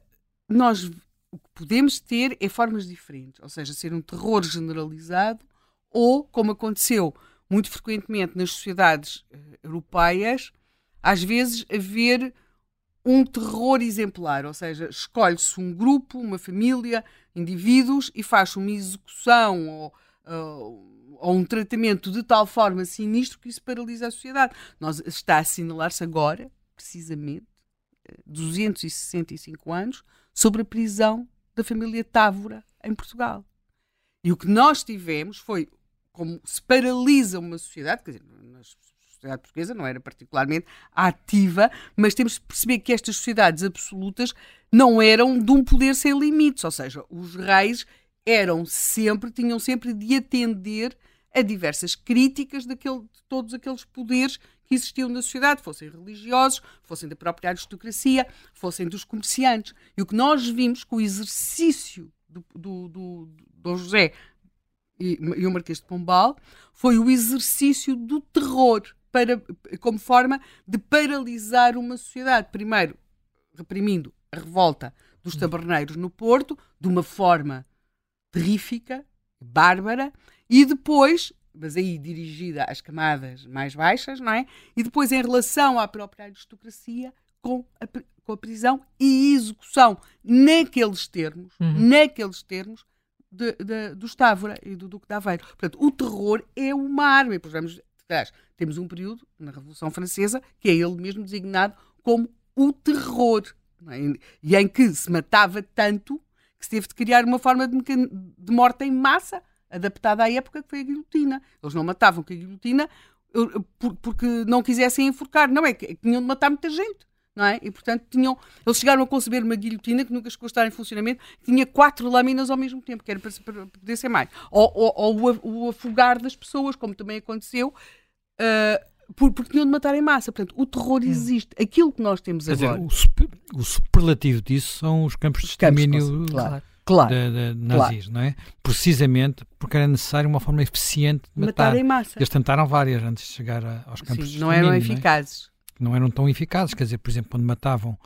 nós o que podemos ter é formas diferentes, ou seja, ser um terror generalizado ou, como aconteceu muito frequentemente nas sociedades uh, europeias, às vezes haver um terror exemplar, ou seja, escolhe-se um grupo, uma família, indivíduos e faz uma execução ou, ou, um tratamento de tal forma sinistro que isso paralisa a sociedade. Nós, está a assinalar-se agora, precisamente, 265 anos, sobre a prisão da família Távora em Portugal. E o que nós tivemos foi como se paralisa uma sociedade, quer dizer, na sociedade portuguesa não era particularmente ativa, mas temos de perceber que estas sociedades absolutas não eram de um poder sem limites, ou seja, os reis eram sempre, tinham sempre de atender a diversas críticas daquele, de todos aqueles poderes que existiam na sociedade, fossem religiosos, fossem da própria aristocracia, fossem dos comerciantes. E o que nós vimos com o exercício do, do, do, do José e, e o Marquês de Pombal foi o exercício do terror para, como forma de paralisar uma sociedade. Primeiro, reprimindo a revolta dos taberneiros no Porto, de uma forma terrífica, bárbara, e depois, mas aí dirigida às camadas mais baixas, não é? E depois em relação à própria aristocracia, com a, com a prisão e execução naqueles termos, uhum. naqueles termos, de, de, do Estávora e do Duque de Aveiro. Portanto, o terror é uma arma. E, vamos, aliás, temos um período na Revolução Francesa que é ele mesmo designado como o terror. É? E em que se matava tanto se teve de criar uma forma de, de morte em massa adaptada à época que foi a guilhotina. Eles não matavam com a guilhotina porque não quisessem enforcar, não é que tinham de matar muita gente. Não é? E portanto tinham, eles chegaram a conceber uma guilhotina que nunca chegou a estar em funcionamento, que tinha quatro lâminas ao mesmo tempo, que era para, para poder ser mais. Ou, ou, ou o, o, afogar das pessoas, como também aconteceu, uh, por, porque tinham de matar em massa. Portanto, o terror existe. Aquilo que nós temos Quer agora. Dizer, o, super, o, superlativo disso são os campos de extermínio. Claro claro, de, de nazis, claro. não é? Precisamente porque era necessário uma forma eficiente de matar. matar em massa. Eles tentaram várias antes de chegar a, aos campos Sim, de não eram eficazes. Não, é? não eram tão eficazes, quer dizer, por exemplo, quando matavam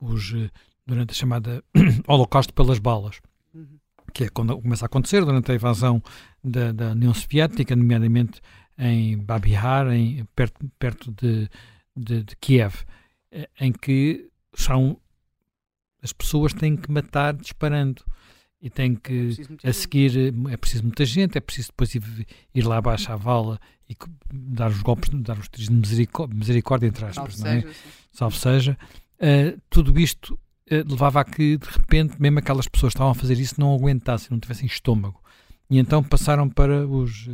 os eh, durante a chamada Holocausto pelas balas, uhum. que é quando começa a acontecer durante a invasão da, da União Soviética, nomeadamente em Babihar, em, perto, perto de, de, de Kiev, eh, em que são as pessoas têm que matar disparando e tem que é a seguir é preciso muita gente, é preciso depois ir, ir lá abaixo à vala e dar os golpes, dar os tiros de misericórdia, misericórdia entre aspas, Salve não é? Seja, Salve seja. Uh, tudo isto uh, levava a que de repente mesmo aquelas pessoas que estavam a fazer isso não aguentassem, não tivessem estômago. E então passaram para os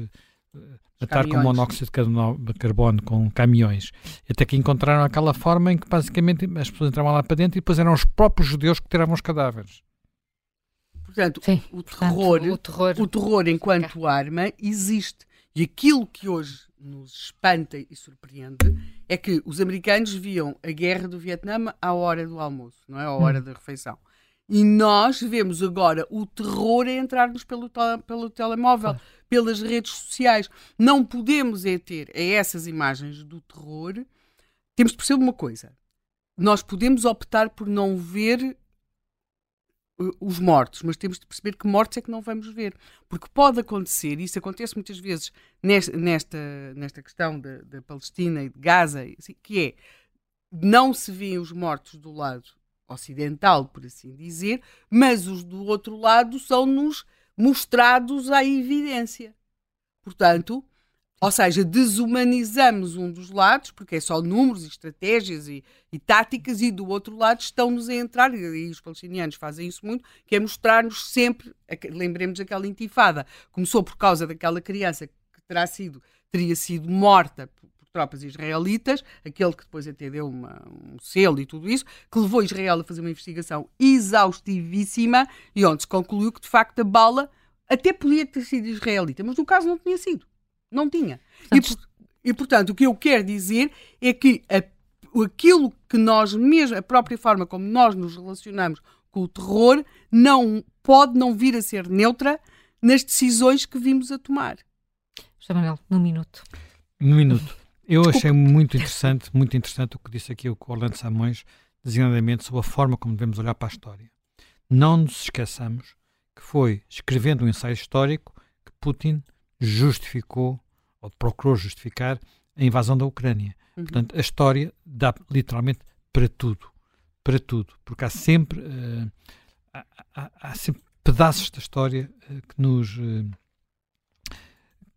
uh, matar com monóxido de carbono com caminhões. Até que encontraram aquela forma em que basicamente as pessoas entravam lá para dentro e depois eram os próprios judeus que tiravam os cadáveres. Portanto, Sim, o, terror, portanto, o, terror, o terror enquanto arma existe. E aquilo que hoje nos espanta e surpreende é que os americanos viam a guerra do Vietnã à hora do almoço, não é? À hora hum. da refeição. E nós vemos agora o terror a entrar-nos pelo, pelo telemóvel, pelas redes sociais. Não podemos é ter é essas imagens do terror. Temos de perceber uma coisa. Nós podemos optar por não ver os mortos, mas temos de perceber que mortos é que não vamos ver. Porque pode acontecer, e isso acontece muitas vezes nesta, nesta, nesta questão da, da Palestina e de Gaza, assim, que é não se vêem os mortos do lado ocidental, por assim dizer, mas os do outro lado são-nos mostrados à evidência. Portanto, ou seja, desumanizamos um dos lados, porque é só números, estratégias e, e táticas, e do outro lado estão-nos a entrar, e os palestinianos fazem isso muito, que é mostrar-nos sempre, lembremos daquela intifada, começou por causa daquela criança que terá sido, teria sido morta tropas israelitas, aquele que depois até deu uma, um selo e tudo isso, que levou Israel a fazer uma investigação exaustivíssima e onde se concluiu que de facto a bala até podia ter sido israelita, mas no caso não tinha sido. Não tinha. Portanto, e, e, portanto, o que eu quero dizer é que a, aquilo que nós mesmo, a própria forma como nós nos relacionamos com o terror, não pode não vir a ser neutra nas decisões que vimos a tomar. José Manuel, num minuto. Num minuto. Eu achei muito interessante, muito interessante o que disse aqui o Orlando Samões, designadamente sobre a forma como devemos olhar para a história. Não nos esqueçamos que foi escrevendo um ensaio histórico que Putin justificou, ou procurou justificar, a invasão da Ucrânia. Uhum. Portanto, a história dá literalmente para tudo. Para tudo. Porque há sempre, uh, há, há, há, sempre pedaços da história uh, que nos. Uh,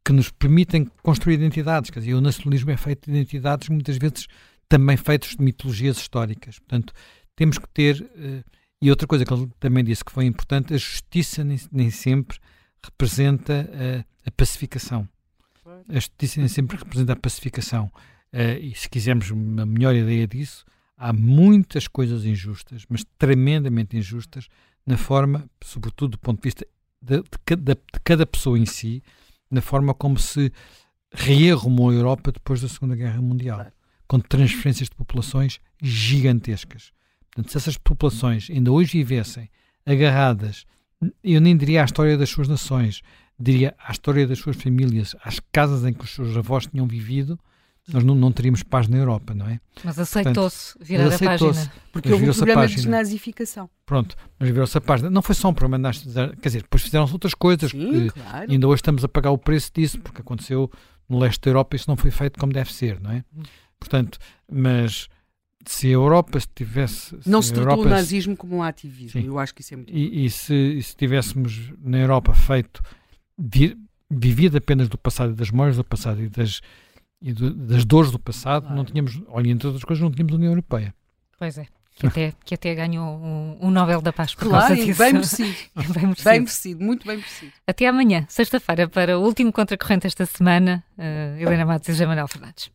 que nos permitem construir identidades. Quer dizer, o nacionalismo é feito de identidades, muitas vezes também feitos de mitologias históricas. Portanto, temos que ter. e outra coisa que ele também disse que foi importante: a justiça nem, nem sempre representa a pacificação. A justiça sempre representa a pacificação. Uh, e se quisermos uma melhor ideia disso, há muitas coisas injustas, mas tremendamente injustas, na forma, sobretudo do ponto de vista de, de, de cada pessoa em si, na forma como se rearrumou a Europa depois da Segunda Guerra Mundial, com transferências de populações gigantescas. Portanto, se essas populações ainda hoje vivessem agarradas, eu nem diria à história das suas nações, diria, à história das suas famílias, às casas em que os seus avós tinham vivido, nós não, não teríamos paz na Europa, não é? Mas aceitou-se virar aceitou a página. Porque houve um problema de desnazificação. Pronto, mas virou-se a página. Não foi só um problema, quer dizer, depois fizeram-se outras coisas. Sim, claro. Ainda hoje estamos a pagar o preço disso, porque aconteceu no leste da Europa isso não foi feito como deve ser, não é? Portanto, mas se a Europa tivesse... Não se, se tratou Europa, o nazismo como um ativismo, sim. eu acho que isso é muito e, e, se, e se tivéssemos na Europa feito vivido apenas do passado e das memórias do passado e das, e do, das dores do passado, claro. não tínhamos, olha, entre outras coisas, não tínhamos União Europeia. Pois é. Que até, que até ganhou um, um Nobel da Paz por claro, causa disso. Bem merecido. bem merecido. Bem merecido, muito bem merecido. Até amanhã, sexta-feira, para o último Contracorrente esta semana. Uh, Helena Matos e José Manuel Fernandes.